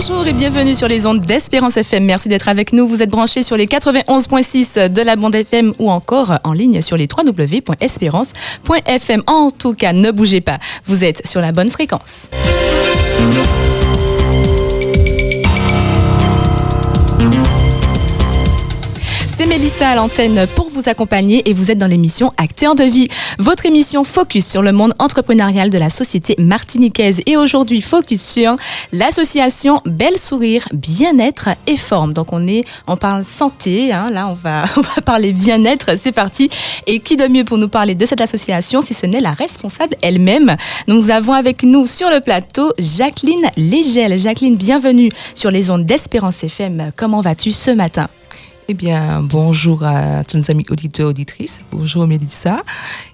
Bonjour et bienvenue sur les ondes d'Espérance FM. Merci d'être avec nous. Vous êtes branchés sur les 91.6 de la bande FM ou encore en ligne sur les www.espérance.fm. En tout cas, ne bougez pas. Vous êtes sur la bonne fréquence. Mélissa à l'antenne pour vous accompagner et vous êtes dans l'émission Acteurs de vie, votre émission focus sur le monde entrepreneurial de la société martiniquaise. Et aujourd'hui, focus sur l'association Belle Sourire, Bien-être et Forme. Donc on est, on parle santé, hein, là on va, on va parler bien-être, c'est parti. Et qui de mieux pour nous parler de cette association si ce n'est la responsable elle-même? Nous avons avec nous sur le plateau Jacqueline Légel. Jacqueline, bienvenue sur les ondes d'Espérance FM. Comment vas-tu ce matin? Eh bien, bonjour à tous nos amis auditeurs, auditrices. Bonjour Mélissa.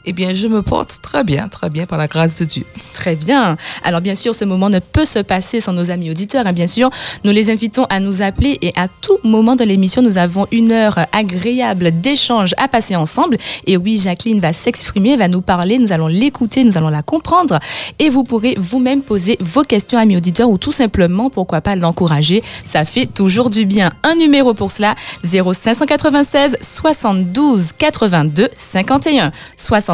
Eh bien, je me porte très bien, très bien par la grâce de Dieu. Très bien. Alors, bien sûr, ce moment ne peut se passer sans nos amis auditeurs. Hein. Bien sûr, nous les invitons à nous appeler et à tout moment de l'émission, nous avons une heure agréable d'échange à passer ensemble. Et oui, Jacqueline va s'exprimer, va nous parler, nous allons l'écouter, nous allons la comprendre et vous pourrez vous-même poser vos questions, amis auditeurs, ou tout simplement, pourquoi pas l'encourager. Ça fait toujours du bien. Un numéro pour cela, 0 596 72 82 51. 72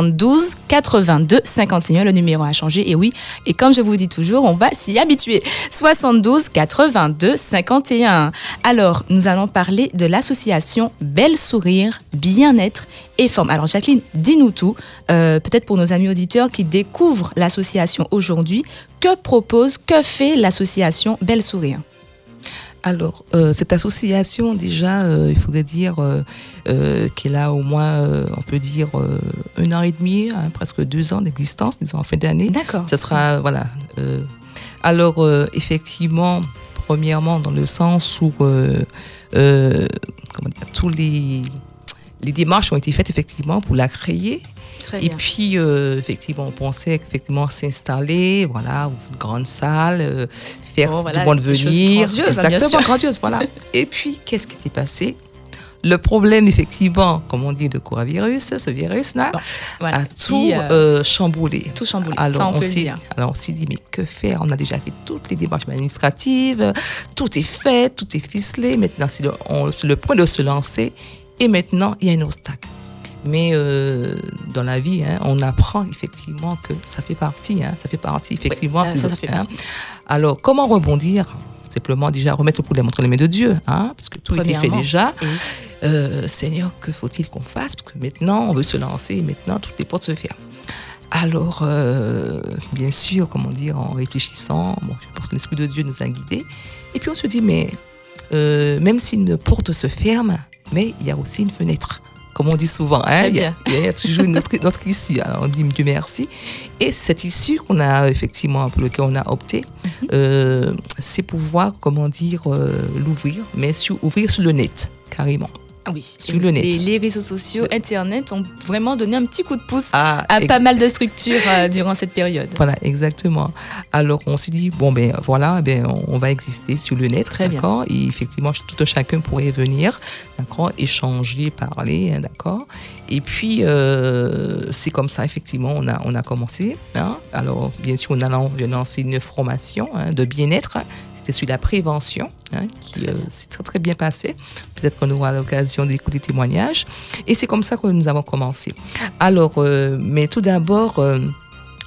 82 51, le numéro a changé. Et oui, et comme je vous dis toujours, on va s'y habituer. 72 82 51. Alors, nous allons parler de l'association Belle Sourire, Bien-être et Forme. Alors, Jacqueline, dis-nous tout, euh, peut-être pour nos amis auditeurs qui découvrent l'association aujourd'hui. Que propose, que fait l'association Belle Sourire? Alors, euh, cette association, déjà, euh, il faudrait dire euh, qu'elle a au moins, on peut dire, un an et demi, hein, presque deux ans d'existence, disons en fin d'année. D'accord. Ce sera, voilà. alors, effectivement, premièrement, dans le sens où comment dire, tous les, les démarches ont été faites effectivement pour la créer. Très Et bien. puis, euh, effectivement, on pensait effectivement s'installer, voilà, une grande salle, euh, faire Oh, voilà, du bon des choses devenir. grandioses, hein, Exactement, grandiose, voilà. Et puis, qu'est-ce qui s'est passé? Le problème, effectivement, comme on dit, de coronavirus, ce virus-là, Bon, voilà. a tout euh, euh, chamboulé. tout chamboulé, Alors, ça, on le s'est- alors, on s'est dit, mais que faire? On a déjà fait toutes les démarches administratives, tout est fait, tout est ficelé. Maintenant, c'est le, on- c'est le point de se lancer. Et maintenant, il y a un obstacle. Mais euh, dans la vie, hein, on apprend effectivement que ça fait partie. hein, ça fait partie, effectivement. ça- ça, fait hein. partie. Alors, comment rebondir? Simplement déjà remettre le problème entre les mains de Dieu, hein, parce que tout était fait déjà. Et- Euh, Seigneur, que faut-il qu'on fasse? Parce que maintenant, on veut se lancer et maintenant, toutes les portes se ferment. Alors, euh, bien sûr, comment dire, en réfléchissant, bon, je pense que l'Esprit de Dieu nous a guidés. Et puis on se dit, mais euh, même si une porte se ferme, mais il y a aussi une fenêtre. Comme on dit souvent, hein, il y, a, bien. il y a toujours une autre, issue. Alors on dit Dieu merci. Et cette issue qu'on a effectivement, pour laquelle on a opté, Mhm. euh, c'est pouvoir, comment dire, euh, l'ouvrir, mais sur, ouvrir sur le net, carrément. Ah oui. Sur le net. Et les réseaux sociaux, Internet ont vraiment donné un petit coup de pouce Ah, à pas mal de structures euh, durant cette période. Voilà, exactement. Alors on s'est dit, bon ben voilà, ben, on, va exister sur le net, d'accord? Et effectivement, tout un chacun pourrait venir, d'accord? Échanger, parler, hein, d'accord? Et puis, euh, c'est comme ça, effectivement, on a, on a commencé. hein? Alors, bien sûr, on a lan- lancé une formation hein, de bien-être. C'était sur la prévention, hein, qui euh, s'est très, très bien passé. Peut-être qu'on aura l'occasion d'écouter des témoignages. Et c'est comme ça que nous avons commencé. Alors, euh, mais tout d'abord, euh,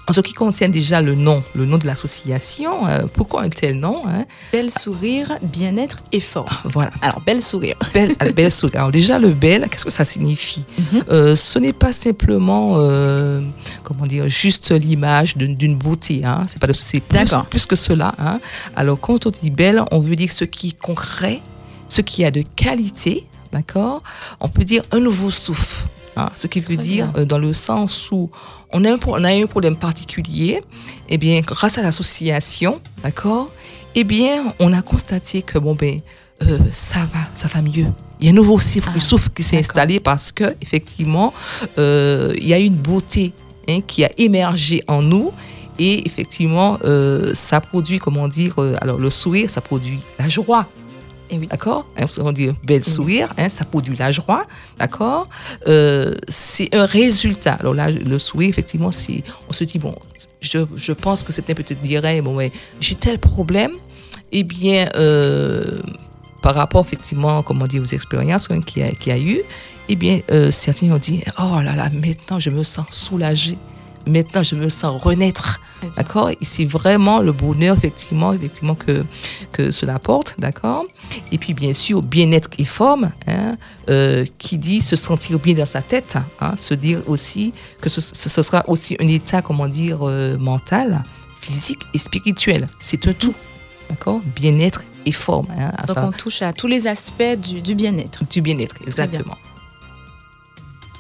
en ce qui concerne déjà le nom, le nom de l'association, euh, pourquoi un tel nom hein? Belle sourire, bien-être et forme. Voilà, Alors, belle sourire. belle, belle sourire. Alors déjà, le bel, qu'est-ce que ça signifie? Mhm. Euh, Ce n'est pas simplement, euh, comment dire, juste l'image d'une beauté. Hein. C'est pas de- c'est plus, plus que cela. Hein. Alors quand on dit belle, on veut dire ce qui est concret, ce qui a de qualité, d'accord? On peut dire un nouveau souffle. hein. ce qui veut dire euh, dans le sens où on a, un, pro- on a un problème particulier, eh bien, grâce à l'association, d'accord? Eh bien, on a constaté que bon ben, euh, ça va, ça va mieux. Il y a un nouveau souffle, Ah, souffle qui s'est installé parce que effectivement, euh, il y a une beauté hein, qui a émergé en nous. Et effectivement, euh, ça produit, comment dire, alors le sourire, ça produit la joie, Oui. d'accord? Hein, On dit bel sourire, hein, ça produit la joie, d'accord? Euh, C'est un résultat. Alors là, le sourire, effectivement, c'est, on se dit, bon, je, je pense que certains peut-être diraient, bon, ouais, j'ai tel problème, eh bien, euh, par rapport effectivement, comment dire, aux expériences hein, qu'il y, a- qu'il y a eu, eh bien, euh, certains ont dit, oh là là, maintenant je me sens soulagée. Maintenant, je me sens renaître. D'accord? Et c'est vraiment le bonheur, effectivement, effectivement que, que cela apporte. D'accord? Et puis, bien sûr, bien-être et forme, hein, euh, qui dit se sentir bien dans sa tête, hein, se dire aussi que ce, sera aussi un état, comment dire, euh, mental, physique et spirituel. C'est un tout. D'accord? Bien-être et forme. Hein, Donc ça- on touche à tous les aspects du, du bien-être. du bien-être, exactement.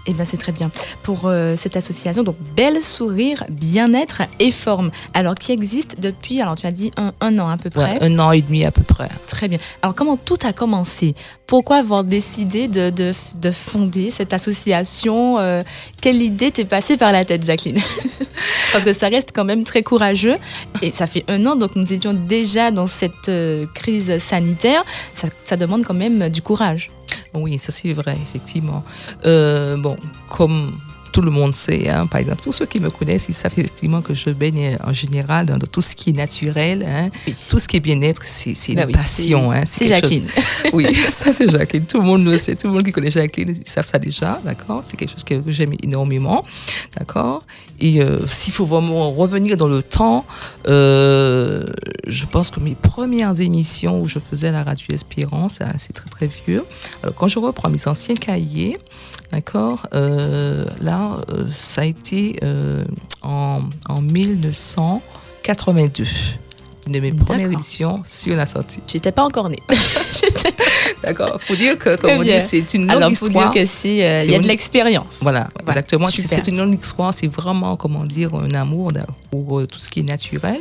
Eh bien, c'est très bien. Pour euh, cette association, donc Belle Sourire, Bien-être et Forme. Alors, qui existe depuis, alors tu as dit un, un an à peu près. Ouais, un an et demi à peu près. Très bien. Alors, comment tout a commencé? Pourquoi avoir décidé de, de, de fonder cette association? Euh, Quelle idée t'est passée par la tête, Jacqueline? Parce que ça reste quand même très courageux. Et ça fait un an, donc nous étions déjà dans cette euh, crise sanitaire. Ça, ça demande quand même du courage. Oui, ça c'est vrai, effectivement. Euh, bon, comme tout le monde sait, hein, par exemple, tous ceux qui me connaissent, ils savent effectivement que je baigne en général dans tout ce qui est naturel, hein, tout ce qui est bien-être, c'est c'est une Ben oui, passion. c'est- hein, chose- Jacqueline. Oui, ça c'est Jacqueline. Tout le monde le sait. Tout le monde qui connaît Jacqueline, ils savent ça déjà, d'accord C'est quelque chose que j'aime énormément, d'accord Et euh, s'il faut vraiment revenir dans le temps, euh, je pense que mes premières émissions où je faisais la radio Espérance, hein, c'est très très vieux. Alors quand je reprends mes anciens cahiers, d'accord euh, Là, euh, ça a été euh, en, en 1982. Une de mes premières émissions sur la sortie. J'étais pas encore née. D'accord. Faut dire que, Très comme on bien. dit, c'est une longue Alors, histoire. dire que c'est, euh, il y a de l'expérience. Voilà, exactement. C'est une longue histoire. C'est vraiment, comment dire, un amour pour euh, tout ce qui est naturel.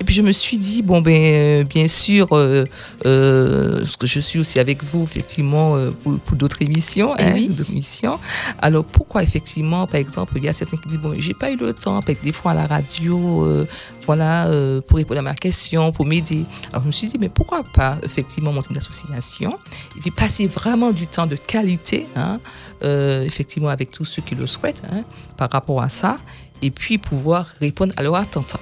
Et puis je me suis dit, bon, ben, euh, bien sûr, euh, euh, parce que je suis aussi avec vous, effectivement, pour, pour d'autres émissions. Eh hein, oui. émissions. Alors pourquoi, effectivement, par exemple, il y a certains qui disent, bon, j'ai pas eu le temps, des fois à la radio, euh, voilà, pour répondre à ma question, pour m'aider. Alors je me suis dit, mais pourquoi pas, effectivement, monter une association et puis passer vraiment du temps de qualité, hein, effectivement, avec tous ceux qui le souhaitent, hein, par rapport à ça, et puis pouvoir répondre à leur attente.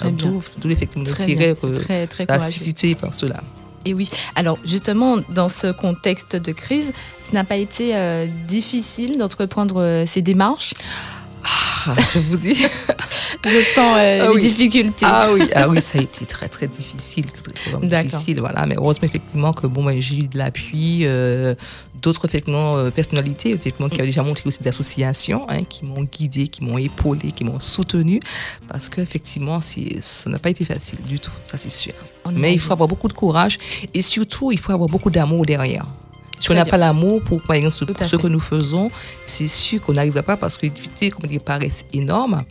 Bien. D'où d'où effectivement le Très bien. tiré C'est très, très la par cela. Et oui, alors justement, dans ce contexte de crise, ça n'a pas été euh, difficile d'entreprendre euh, ces démarches. Ah, je vous dis. Je sens euh, Ah les oui. difficultés. Ah oui, ah oui, ça a été très très difficile, très, difficile, voilà. Mais heureusement effectivement que bon, j'ai eu de l'appui, euh, d'autres effectivement euh, personnalités effectivement qui ont déjà montré aussi des associations, hein, qui m'ont guidé, qui m'ont épaulé, qui m'ont soutenu, parce que effectivement, ça n'a pas été facile du tout, ça c'est sûr. On Mais il faut avoir beaucoup de courage et surtout il faut avoir beaucoup d'amour derrière. Si on n'a pas l'amour pour, par exemple, ce que nous faisons, c'est sûr qu'on n'arrivera pas parce que les difficultés, comme dire, paraissent énormes.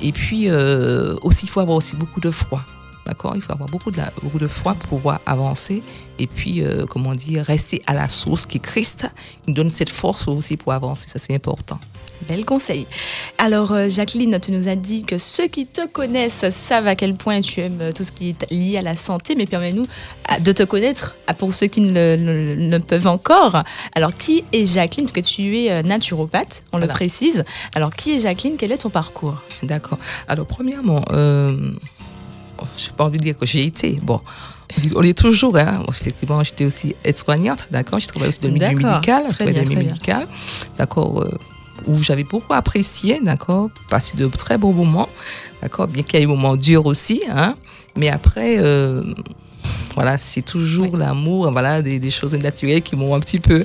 Et puis, euh, aussi, il faut avoir aussi beaucoup de foi. D'accord Il faut avoir beaucoup de, la- beaucoup de foi pour pouvoir avancer. Et puis, euh, comment dire, rester à la source qui est Christ, qui nous donne cette force aussi pour avancer. Ça, c'est important. Bel conseil. Alors, euh, Jacqueline, tu nous as dit que ceux qui te connaissent savent à quel point tu aimes euh, tout ce qui est lié à la santé, mais permets-nous de te connaître pour ceux qui ne, le- ne- peuvent encore. Alors, qui est Jacqueline? Parce que tu es naturopathe, on le précise. Alors, qui est Jacqueline? Quel est ton parcours? D'accord. Alors, premièrement, euh, je n'ai pas envie de dire que j'ai été. Bon, on est toujours, hein. Effectivement, j'étais aussi aide-soignante, d'accord. Je travaille aussi dans le milieu médical. Médical, d'accord, euh, où j'avais beaucoup apprécié, d'accord, passé de très beaux moments, d'accord, bien qu'il y ait des moments durs aussi, hein. Mais après, euh, voilà, c'est toujours l'amour, voilà, des, des choses naturelles qui m'ont un petit peu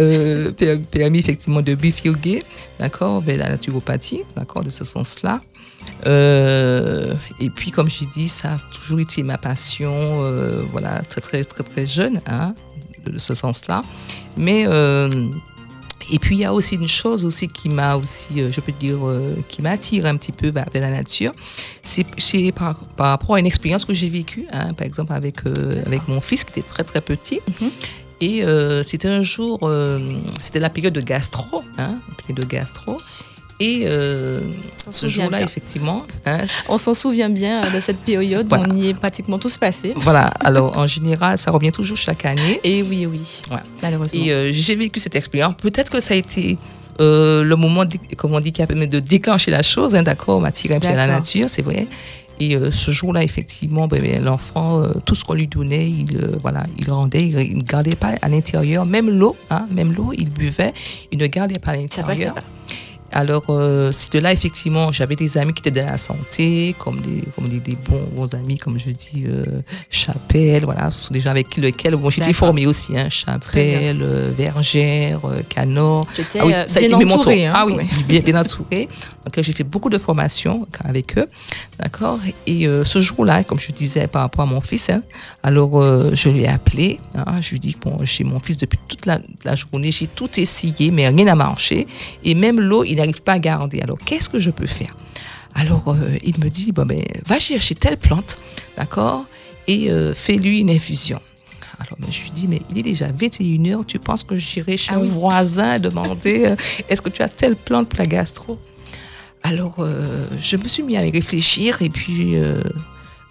euh, per- permis effectivement de bifurquer, d'accord, vers la naturopathie, d'accord, de ce sens-là. Euh, et puis, comme j'ai dit, ça a toujours été ma passion, euh, voilà, très, très, très, très jeune, hein, de, ce sens-là. Mais, euh, et puis, il y a aussi une chose aussi qui m'a aussi, je peux dire, qui m'attire un petit peu vers, vers la nature. C'est par, par rapport à une expérience que j'ai vécue, hein, par exemple, avec, avec mon fils qui était très, très petit. Mhm. Et c'était un jour, c'était la période de gastro, hein, la période de gastro. Et euh, ce jour-là, effectivement, hein, On s'en souvient bien euh, de cette période, Voilà. on y est pratiquement tous passés. voilà. Alors, en général, ça revient toujours chaque année. Et oui, oui, Ouais. malheureusement. Et euh, j'ai vécu cette expérience. Peut-être que ça a été euh, le moment, comme on dit, qui a permis de déclencher la chose, hein, d'accord, m'a tiré un peu à la nature, c'est vrai. Et euh, ce jour-là, effectivement, ben, ben, l'enfant, euh, tout ce qu'on lui donnait, il, euh, voilà, il rendait, il ne gardait pas à l'intérieur. Même l'eau, hein, même l'eau, il buvait, il ne gardait pas à l'intérieur. Alors, euh, c'est de là, effectivement, j'avais des amis qui étaient dans la santé, comme des, comme des, des bons, bons amis, comme je dis, euh, Chapelle, voilà, ce sont des gens avec lesquels bon, D'accord. formée aussi, hein, Chapelle, euh, Vergère, euh, Canor. Ah oui, euh, ça a été mes mentors. entouré. hein. Ah oui, Ouais. bien, bien entouré. Donc, j'ai fait beaucoup de formations avec eux. D'accord Et ce jour-là, comme je disais par rapport à mon fils, hein, alors je l'ai appelé. hein, je lui dis bon, j'ai mon fils depuis toute la, la journée, j'ai tout essayé, mais rien n'a marché. Et même l'eau, il n'arrive pas à garder. Alors, qu'est-ce que je peux faire? Alors, euh, il me dit bon, ben, va chercher telle plante, d'accord Et euh, fais-lui une infusion. Alors, ben, je lui dis, mais il est déjà 21h, tu penses que j'irai chez Ah un oui. voisin demander euh, est-ce que tu as telle plante pour la gastro? Alors, je me suis mis à y réfléchir et puis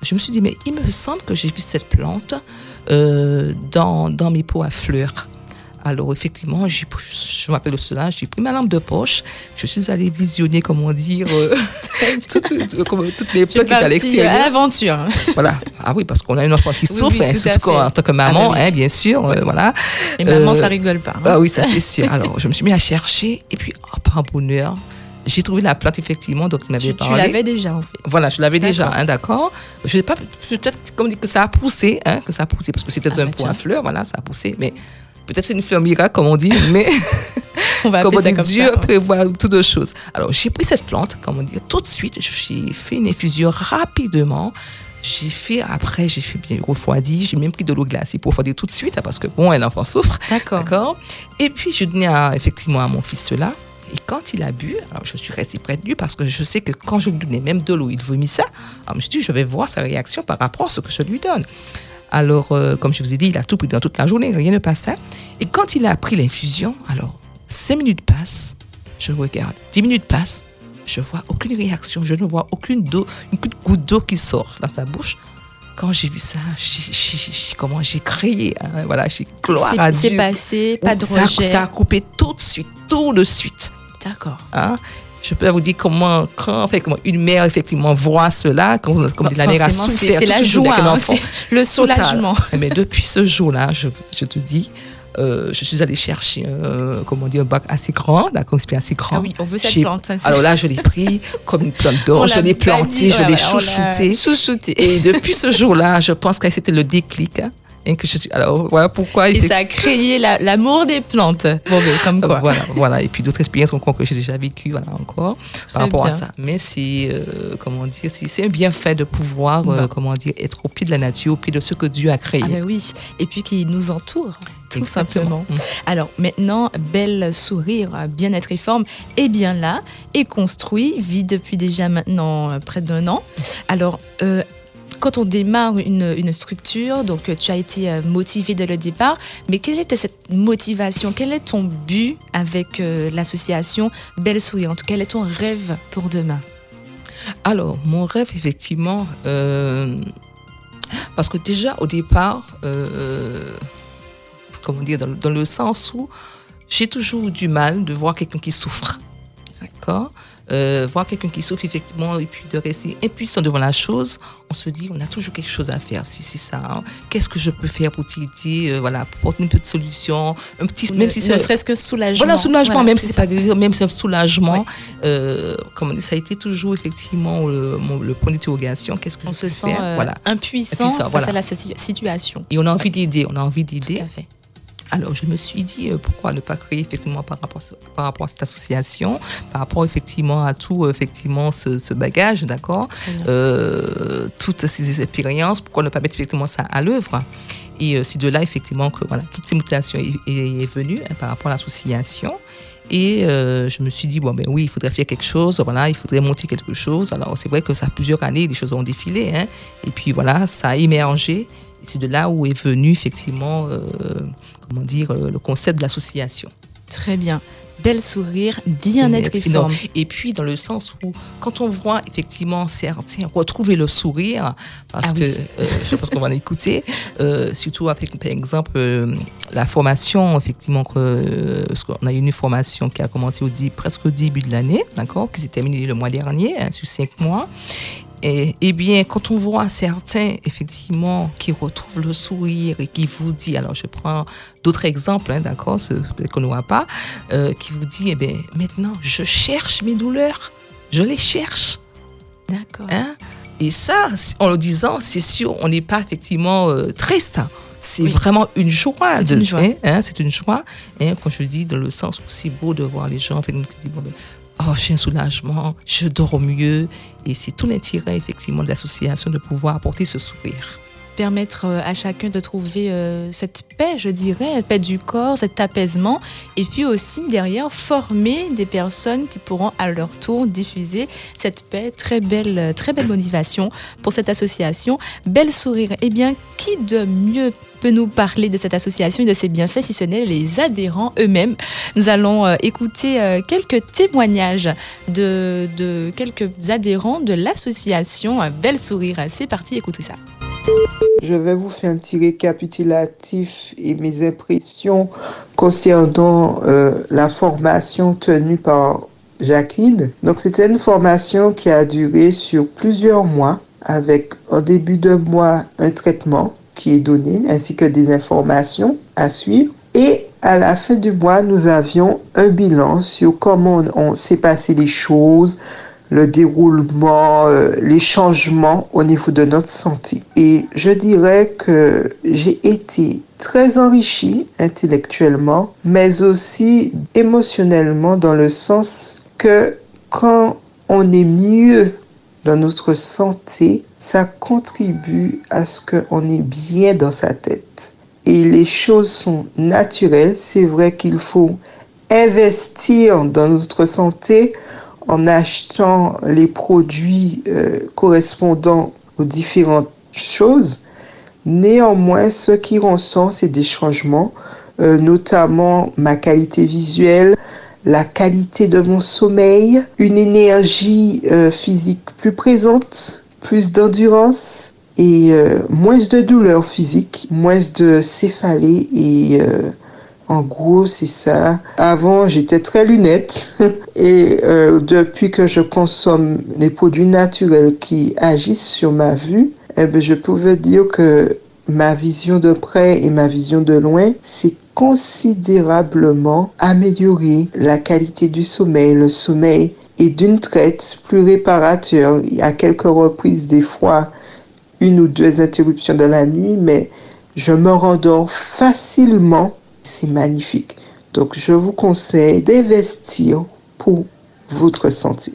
je me suis dit, mais il me semble que j'ai vu cette plante dans, dans mes pots à fleurs. Alors, effectivement, pris- je m'appelle cela, j'ai pris ma lampe de poche, je suis allée visionner, comment dire, euh, toutes, toutes- comme- toutes les plantes qui étaient à l'extérieur. l'aventure. hein. Voilà. Ah oui, parce qu'on a une enfant qui Oui, souffre, oui, hein, en tant que maman, Ah bah oui. hein, bien sûr. euh, voilà. Et maman, Euh, ça rigole pas. hein. Ah oui, ça c'est sûr. Alors, je me suis mis à chercher et puis, oh, par bonheur, j'ai trouvé la plante effectivement dont tu m'avais tu tu parlé. l'avais déjà, en fait. Voilà, je l'avais déjà, D'accord. hein, d'accord. Je n'ai pas peut-être comme que ça a poussé, hein, que ça a poussé parce que c'était Ah un bah pot à fleurs, voilà, ça a poussé. Mais peut-être c'est une fleur miracle comme on dit, mais On va comme on dit, comme Dieu ça. ouais. prévoit toutes les choses. Alors, j'ai pris cette plante, comme on dit, tout de suite, j'ai fait une infusion rapidement. J'ai fait, après, j'ai fait bien refroidi. J'ai même pris de l'eau glacée pour refroidir tout de suite, parce que bon, l'enfant souffre. D'accord. Et puis, je donnais à- effectivement à mon fils cela. Et quand il a bu, alors je suis restée près de lui parce que je sais que quand je lui donnais même de l'eau, il vomit ça. Alors, je me suis dit, je vais voir sa réaction par rapport à ce que je lui donne. Alors, euh, comme je vous ai dit, il a tout pris dans toute la journée, rien ne passait. Et quand il a pris l'infusion, alors, cinq minutes passent, je regarde. Dix minutes passent, je vois aucune réaction, je ne vois aucune, une goutte d'eau qui sort dans sa bouche. Quand j'ai vu ça, j'ai- j'ai- j'ai- comment j'ai crié, hein, voilà, j'ai gloire à C'est- C'est Dieu. passé, pas de ça, rejet. ça a coupé tout de suite, tout de suite. D'accord. hein. Je peux vous dire comment, quand, en fait, comment une mère effectivement voit cela, comme, comme Bon, la mère a souffert c'est la joie, hein, le Total. soulagement. Mais depuis ce jour-là, je, je te dis, euh, je suis allée chercher, euh, comment dire, un bac assez grand, d'accord, c'est assez grand. Ah oui, on veut cette plante. ça, Alors là, je l'ai pris comme une plante d'or, je l'a l'ai banni, planté, je l'ai voilà, on l'a chouchouté. chouchouté. Et depuis ce jour-là, je pense que c'était le déclic. hein, et que je suis, alors voilà pourquoi. Et ça a créé la- l'amour des plantes. Bon, comme quoi. Voilà, voilà. Et puis d'autres expériences encore que j'ai déjà vécues, voilà, encore, par rapport à ça. Mais c'est, euh, comment dire, c'est un bienfait de pouvoir, euh, Bon. comment dire, être au pied de la nature, au pied de ce que Dieu a créé. Ah ben oui, et puis qui nous entoure, tout Exactement. simplement. Mm. Alors maintenant, belle sourire, bien-être et forme est bien là, est construit, vit depuis déjà maintenant euh, près d'un an. Alors, euh, quand on démarre une, une structure, donc euh, tu as été euh, motivé dès le départ, mais quelle était cette motivation? Quel est ton but avec euh, l'association Belle Souriante Quel est ton rêve pour demain? Alors, mon rêve, effectivement, parce que déjà au départ, comment dire, dans, dans le sens où j'ai toujours du mal de voir quelqu'un qui souffre. D'accord? Euh, Voir quelqu'un qui souffre, effectivement, et puis de rester impuissant devant la chose, on se dit, on a toujours quelque chose à faire. Si c'est ça, hein. qu'est-ce que je peux faire pour t'aider euh, Voilà, pour apporter une petite solution, un petit, Ne, même si ne serait-ce que soulagement. voilà, soulagement, Voilà, même si c'est pas même si c'est un soulagement. Ouais. Euh, comme on dit, ça a été toujours effectivement le, mon- le point d'interrogation. Qu'est-ce que On je se peux sent faire euh, Voilà. impuissant, Impuissant, face voilà. à la si- situation. Et on a envie d'aider, on a envie Tout d'aider. à fait. Alors, je me suis dit, euh, pourquoi ne pas créer effectivement par rapport, par rapport à cette association, par rapport effectivement à tout euh, effectivement ce, ce bagage, d'accord? Euh, toutes ces expériences, pourquoi ne pas mettre effectivement ça à l'œuvre? Et euh, c'est de là effectivement que voilà, toute ces motivation est, est, est venue hein, par rapport à l'association. Et euh, je me suis dit, bon, ben oui, il faudrait faire quelque chose, voilà, il faudrait monter quelque chose. Alors, c'est vrai que ça a plusieurs années, les choses ont défilé, hein, et puis voilà, ça a émergé. Et c'est de là où est venu effectivement, euh, comment dire, euh, le concept de l'association. Très bien. Bel sourire, bien-être et forme. Et puis, dans le sens où, quand on voit effectivement certains retrouver le sourire, parce Ah que oui. euh, je pense qu'on va l'écouter, euh, surtout avec, par exemple, euh, la formation, effectivement, que, parce qu'on a eu une formation qui a commencé au, presque au début de l'année, d'accord, qui s'est terminée le mois dernier, hein, sur cinq mois. Et, eh bien, quand on voit certains, effectivement, qui retrouvent le sourire et qui vous dit, alors je prends d'autres exemples, hein, d'accord, ce qu'on ne voit pas, euh, qui vous dit, eh bien, maintenant, je cherche mes douleurs, je les cherche. D'accord. Hein? Et ça, en le disant, c'est sûr, on n'est pas effectivement euh, triste. C'est vraiment une joie. C'est une joie. Hein, hein, c'est une joie. Hein, quand je dis dans le sens où c'est beau de voir les gens, oh, j'ai un soulagement, je dors mieux. Et c'est tout l'intérêt, effectivement, de l'association de pouvoir apporter ce sourire permettre euh, à chacun de trouver euh, cette paix, je dirais, paix du corps, cet apaisement, et puis aussi derrière former des personnes qui pourront à leur tour diffuser cette paix. Très belle, très belle motivation pour cette association. Belle sourire. Eh bien, qui de mieux peut nous parler de cette association et de ses bienfaits si ce n'est les adhérents eux-mêmes? Nous allons euh, écouter quelques témoignages de, de quelques adhérents de l'association Belle Sourire. C'est parti, écoutez ça. Je vais vous faire un petit récapitulatif et mes impressions concernant euh, la formation tenue par Jacqueline. Donc c'était une formation qui a duré sur plusieurs mois avec au début de mois un traitement qui est donné ainsi que des informations à suivre. Et à la fin du mois, nous avions un bilan sur comment on, s'est passé les choses, le déroulement, euh, les changements au niveau de notre santé. Et je dirais que j'ai été très enrichi intellectuellement, mais aussi émotionnellement dans le sens que quand on est mieux dans notre santé, ça contribue à ce qu'on est bien dans sa tête. Et les choses sont naturelles. C'est vrai qu'il faut investir dans notre santé en achetant les produits euh, correspondant aux différentes choses. Néanmoins, ce qui ressent, c'est des changements, euh, notamment ma qualité visuelle, la qualité de mon sommeil, une énergie euh, physique plus présente, plus d'endurance et moins de douleurs physiques, moins de céphalée et en gros, c'est ça. Avant, j'étais très lunette et euh, depuis que je consomme les produits naturels qui agissent sur ma vue, eh bien, je pouvais dire que ma vision de près et ma vision de loin s'est considérablement améliorée. La qualité du sommeil, le sommeil est d'une traite plus réparateur. Il y a quelques reprises, des fois, une ou deux interruptions de la nuit, mais je me rendors facilement c'est magnifique. Donc, je vous conseille d'investir pour votre santé.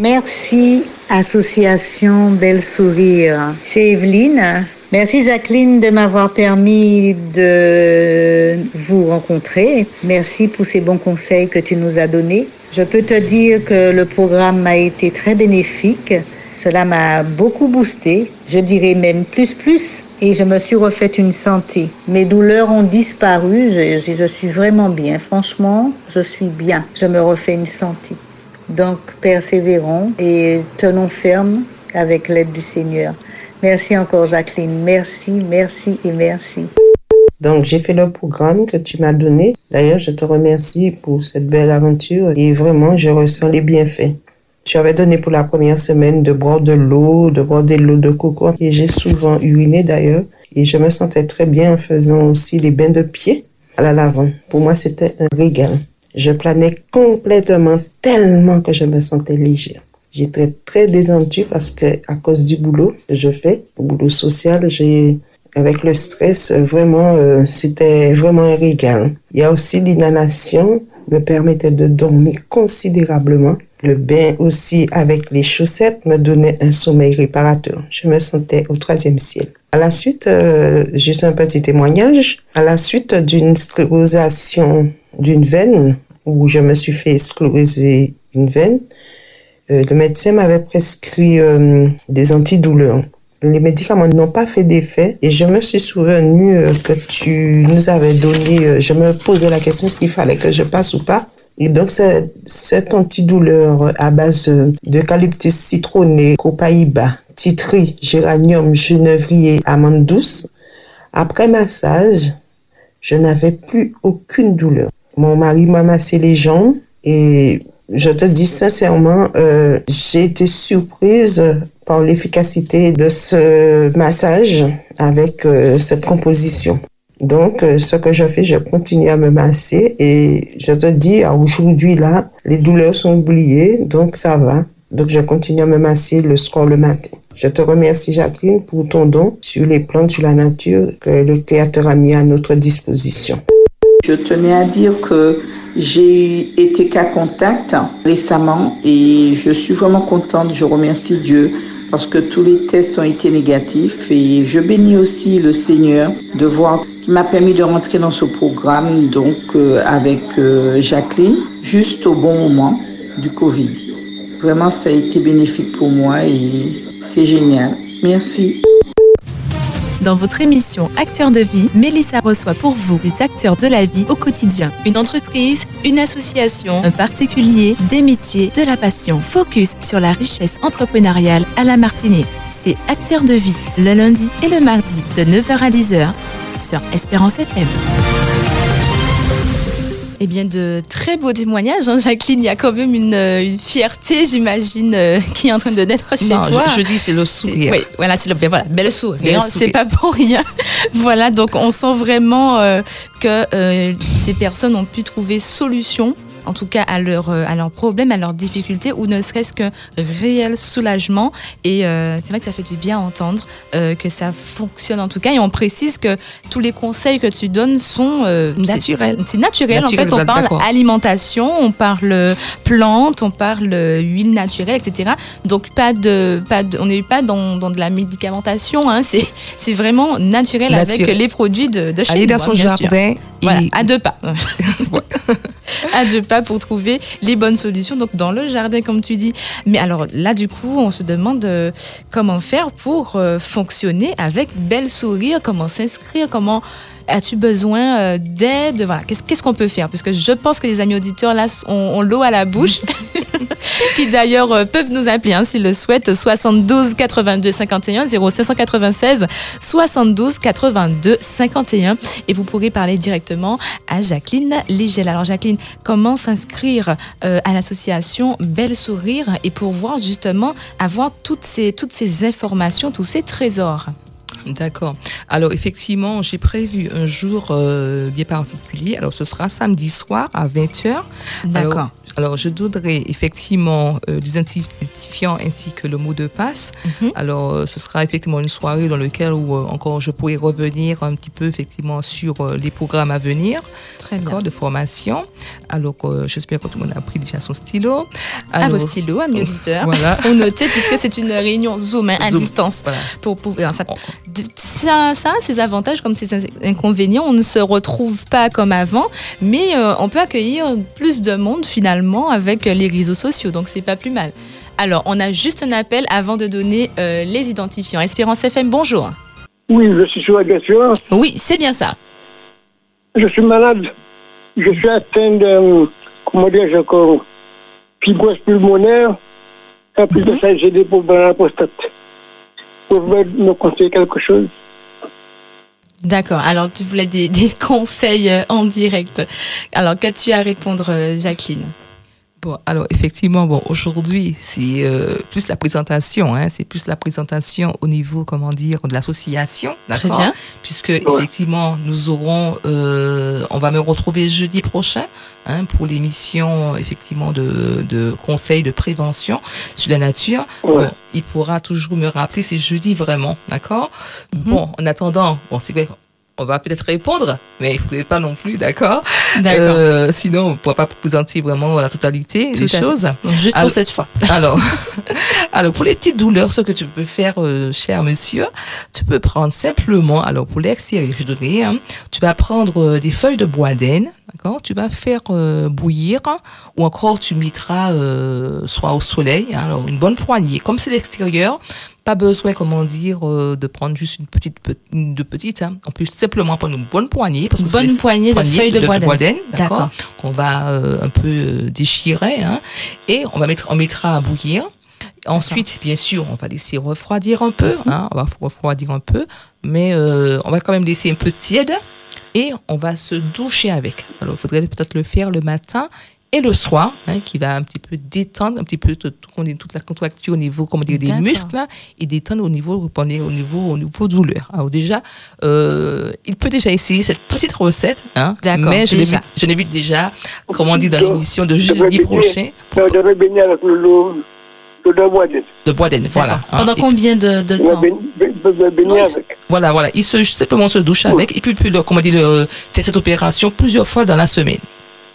Merci, Association Belle Sourire. C'est Evelyne. Merci Jacqueline de m'avoir permis de vous rencontrer. Merci pour ces bons conseils que tu nous as donnés. Je peux te dire que le programme a été très bénéfique. Cela m'a beaucoup boosté, je dirais même plus plus, et je me suis refaite une santé. Mes douleurs ont disparu, je, je suis vraiment bien. Franchement, je suis bien. Je me refais une santé. Donc, persévérons et tenons ferme avec l'aide du Seigneur. Merci encore, Jacqueline. Merci, merci et merci. Donc, j'ai fait le programme que tu m'as donné. D'ailleurs, je te remercie pour cette belle aventure et vraiment, je ressens les bienfaits. Tu avais donné pour la première semaine de boire de l'eau, de boire de l'eau de coco. Et j'ai souvent uriné d'ailleurs. Et je me sentais très bien en faisant aussi les bains de pied à la lavande. Pour moi, c'était un régal. Je planais complètement tellement que je me sentais légère. J'étais très détendue parce que à cause du boulot que je fais, le boulot social, j'ai avec le stress, vraiment, euh, c'était vraiment un régal. Il y a aussi l'inhalation, me permettait de dormir considérablement. Le bain aussi avec les chaussettes me donnait un sommeil réparateur. Je me sentais au troisième ciel. À la suite, euh, juste un petit témoignage, à la suite d'une sclérosation d'une veine, où je me suis fait scléroser une veine, euh, le médecin m'avait prescrit euh, des antidouleurs. Les médicaments n'ont pas fait d'effet et je me suis souvenu que tu nous avais donné, je me posais la question est-ce qu'il fallait que je passe ou pas et donc, cet antidouleur à base d'eucalyptus citronné, copaïba, titri, géranium, genévrier, amande douce, après massage, je n'avais plus aucune douleur. Mon mari m'a massé les jambes et je te dis sincèrement, euh, j'ai été surprise par l'efficacité de ce massage avec euh, cette composition. Donc, euh, ce que je fais, je continue à me masser et je te dis, aujourd'hui, là, les douleurs sont oubliées, donc ça va. Donc, je continue à me masser le soir, le matin. Je te remercie, Jacqueline, pour ton don sur les plantes, sur la nature que le Créateur a mis à notre disposition. Je tenais à dire que j'ai été cas contact récemment et je suis vraiment contente. Je remercie Dieu parce que tous les tests ont été négatifs et je bénis aussi le Seigneur de voir qui m'a permis de rentrer dans ce programme donc euh, avec euh, Jacqueline juste au bon moment du Covid. Vraiment, ça a été bénéfique pour moi et c'est génial. Merci. Dans votre émission Acteurs de vie, Mélissa reçoit pour vous des acteurs de la vie au quotidien. Une entreprise, une association, un particulier, des métiers, de la passion. Focus sur la richesse entrepreneuriale à la Martinique. C'est Acteurs de vie, le lundi et le mardi de 9h à 10h sur Espérance FM. Eh bien, de très beaux témoignages, hein, Jacqueline. Il y a quand même une, euh, une fierté, j'imagine, euh, qui est en train de naître chez Non, toi. je, je dis c'est le sourire. Oui, voilà, c'est le voilà, belle sourire. C'est pas pour rien. voilà, donc on sent vraiment euh, que euh, ces personnes ont pu trouver solution. En tout cas, à leurs euh, à leurs problèmes, à leurs difficultés, ou ne serait-ce qu'un réel soulagement. Et euh, c'est vrai que ça fait du bien entendre euh, que ça fonctionne en tout cas. Et on précise que tous les conseils que tu donnes sont euh, Naturels. C'est naturel. Naturel, en fait, on parle alimentation, on parle plantes, on parle huile naturelle, etc. Donc pas de, pas de, on n'est pas dans, dans de la médicamentation. Hein, c'est, vraiment naturel, Naturel. avec les produits de, de chez Aller dans hein, son bien sûr. jardin Voilà, à deux pas. à deux pas pour trouver les bonnes solutions. Donc dans le jardin, comme tu dis. Mais alors là, du coup, on se demande euh, comment faire pour euh, fonctionner avec belle sourire, comment s'inscrire, comment as-tu besoin euh, d'aide? Voilà, qu'est-ce qu'est-ce qu'on peut faire? Parce que je pense que les amis auditeurs là ont, ont l'eau à la bouche. qui d'ailleurs euh, peuvent nous appeler hein, s'ils le souhaitent. 72 82 51 0596 72 82 51 et vous pourrez parler directement à Jacqueline Légel. Alors Jacqueline, comment s'inscrire euh, à l'association Belle Sourire et pour voir justement avoir toutes ces toutes ces informations, tous ces trésors? D'accord. Alors effectivement, j'ai prévu un jour euh, bien particulier. Alors ce sera samedi soir à 20h. D'accord. Alors, je donnerai effectivement euh, les identifiants ainsi que le mot de passe. Mhm. Alors euh, ce sera effectivement une soirée dans laquelle où euh, encore je pourrai revenir un petit peu effectivement sur les programmes à venir, Très bien. de formation. Alors j'espère que tout le monde a pris déjà son stylo. À Alors, vos stylos, amis auditeurs. Voilà. Pour noter, puisque c'est une réunion Zoom hein, à Zoom. distance. Voilà. Pour ça, On- de- ça, ça a ses avantages comme ses inconvénients. On ne se retrouve pas comme avant, mais on peut accueillir plus de monde finalement avec les réseaux sociaux, donc c'est pas plus mal. Alors, on a juste un appel avant de donner euh, les identifiants. Espérance FM, bonjour. Oui, je suis sur la question. Oui, c'est bien ça. Je suis malade. Je suis atteint de, comment dire, encore, fibrose pulmonaire. En plus de ça, j'ai des problèmes à la prostate. Vous pouvez me conseiller quelque chose D'accord. Alors, tu voulais des, des conseils euh, en direct. Alors, qu'as-tu à répondre, euh, Jacqueline? Bon, alors effectivement, bon, aujourd'hui, c'est euh, plus la présentation, hein, c'est plus la présentation au niveau, comment dire, de l'association, Très d'accord bien. Puisque effectivement, nous aurons, euh, on va me retrouver jeudi prochain hein, pour l'émission effectivement de, de conseils de prévention sur la nature. Ouais. Bon, il pourra toujours me rappeler, c'est jeudi vraiment, d'accord? Mhm. Bon, en attendant, bon, c'est vrai. On va peut-être répondre, mais il ne faudrait pas non plus, d'accord? D'accord. euh, Sinon, on ne pourra pas présenter vraiment la totalité Tout des choses. Donc, juste alors- pour cette fois. Alors, alors, pour les petites douleurs, ce que tu peux faire, euh, cher monsieur, tu peux prendre simplement, alors pour l'extérieur, je donnerai, hein, tu vas prendre euh, des feuilles de bois d'aine, d'accord? Tu vas faire euh, bouillir, ou encore tu mettras soit au soleil, hein, alors une bonne poignée. Comme c'est l'extérieur, pas besoin, comment dire, euh, de prendre juste une petite, pe- une de petite. Hein. On peut simplement prendre une bonne poignée. Parce que Bonne les- poignée de poignée feuilles de, bois d'aine, D'accord. qu'on va euh, un peu euh, déchirer hein, et on va mettre on mettra à bouillir ensuite bien sûr on va laisser refroidir un peu hein, on va refroidir un peu mais euh, on va quand même laisser un peu tiède et on va se doucher avec alors il faudrait peut-être le faire le matin et le soir, hein, qui va un petit peu détendre un petit peu tout, tout- toute la contracture au niveau comment dire, des muscles là, et détendre au niveau, au niveau, au niveau douleur. Alors déjà, euh, il peut déjà essayer cette petite recette, hein, D'accord, mais je l'évite déjà, comment on dit dans l'émission de jeudi prochain, l'eau de bois. Boisden, voilà. Hein. Pendant combien de, de temps Non, il- avec. Voilà, voilà. Il se, simplement se douche avec et puis, puis le- comment dire, le- fait cette opération plusieurs fois dans la semaine.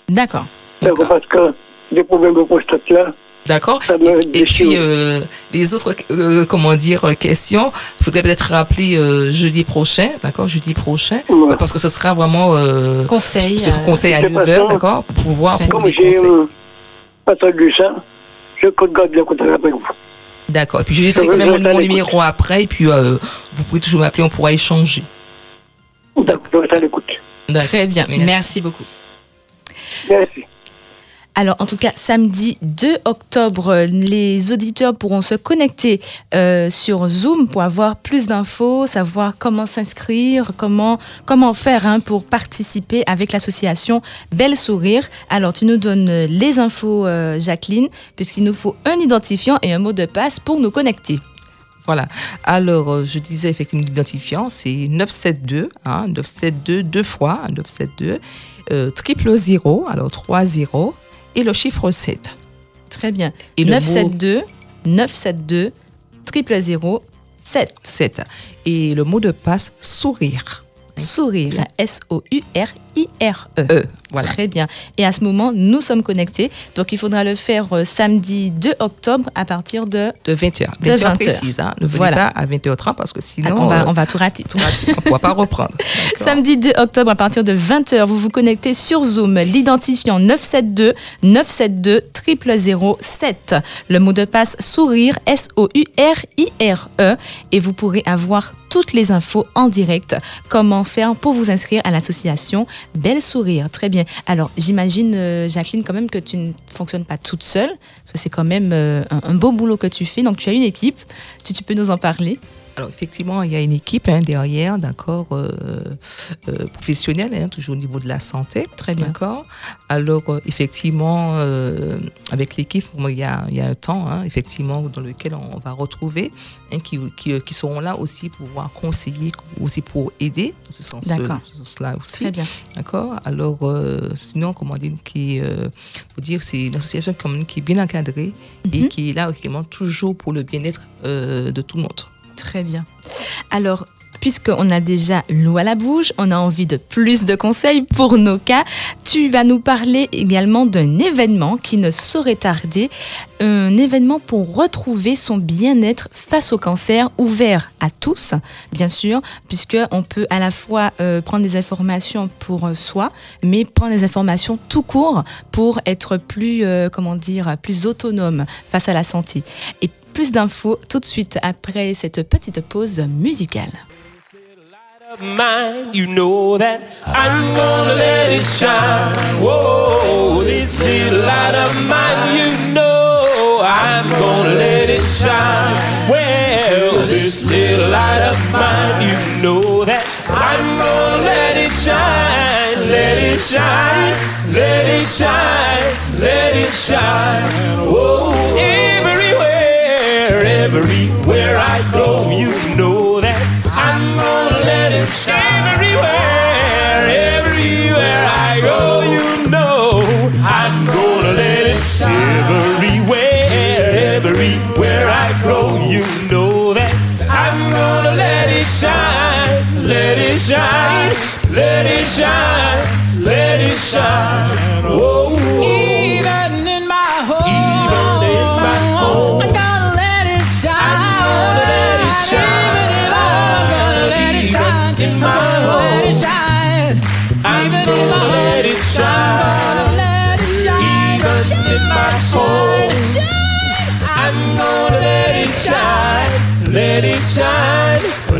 D'accord. D'accord, Parce que des problèmes de prostate là, D'accord Et, et puis, euh, les autres, euh, comment dire, euh, questions, il faudrait peut-être rappeler euh, jeudi prochain, d'accord Jeudi prochain, Ouais. parce que ce sera vraiment euh, Conseil. ce euh, conseil à de 9h, façon- d'accord Pour pouvoir pour comme les j'ai conseils. euh, entendu ça, je compte garder le contact avec vous. D'accord. Et puis, je laisserai quand même vais mon, numéro après, et puis euh, vous pouvez toujours m'appeler, on pourra échanger. D'accord, je reste à l'écoute. Très bien. Merci. Merci beaucoup. Merci. Alors, en tout cas, samedi 2 octobre, les auditeurs pourront se connecter euh, sur Zoom pour avoir plus d'infos, savoir comment s'inscrire, comment, comment faire hein, pour participer avec l'association Belle Sourire. Alors, tu nous donnes les infos, euh, Jacqueline, puisqu'il nous faut un identifiant et un mot de passe pour nous connecter. Voilà. Alors, euh, je disais effectivement l'identifiant, c'est 972, hein, 972 deux fois, hein, 972, euh, triple 0, alors 3 0, et le chiffre 7. Très bien. Et le mot 972 972 000 7. 7. Et le mot de passe, sourire. Sourire. S-O-U-R-I-R-E. E. Voilà. Très bien. Et à ce moment, nous sommes connectés. Donc, il faudra le faire euh, samedi 2 octobre à partir de... De 20h. De 20h 20 précise, hein. Ne venez Voilà. pas à 20h30 parce que sinon, on, va, euh, on va tout rater. tout raté. on ne pourra pas reprendre. Samedi 2 octobre à partir de 20h, vous vous connectez sur Zoom, l'identifiant 972 972 0007. Le mot de passe sourire S-O-U-R-I-R-E E. et vous pourrez avoir toutes les infos en direct. Comment faire pour vous inscrire à l'association Belle Sourire? Très bien. Alors, j'imagine, euh, Jacqueline, quand même que tu ne fonctionnes pas toute seule. C'est quand même euh, un, beau boulot que tu fais. Donc, tu as une équipe. Tu peux nous en parler Alors, effectivement, il y a une équipe hein, derrière, d'accord, euh, euh, professionnelle, hein, toujours au niveau de la santé. Très bien. D'accord. Alors, euh, effectivement, euh, avec l'équipe, il y a, il y a un temps, hein, effectivement, dans lequel on va retrouver, hein, qui, qui, qui seront là aussi pour pouvoir conseiller, aussi pour aider, dans ce sens- ce sens-là aussi. Très bien. D'accord. Alors, euh, sinon, comment dire, qui, euh, faut dire, c'est une association qui est bien encadrée et Mhm. qui est là vraiment toujours pour le bien-être euh, de tout le monde. Très bien. Alors, puisqu'on a déjà l'eau à la bouche, on a envie de plus de conseils pour nos cas, tu vas nous parler également d'un événement qui ne saurait tarder, un événement pour retrouver son bien-être face au cancer, ouvert à tous, bien sûr, puisqu'on peut à la fois euh, prendre des informations pour euh, soi, mais prendre des informations tout court pour être plus, euh, comment dire, plus autonome face à la santé. Et plus d'infos tout de suite après cette petite pause musicale. Everywhere, I go, you know that I'm gonna let it shine everywhere, everywhere I go. You know I'm gonna let it shine everywhere, everywhere I go. You know that I'm gonna let it shine, let it shine, let it shine, let it shine. Oh,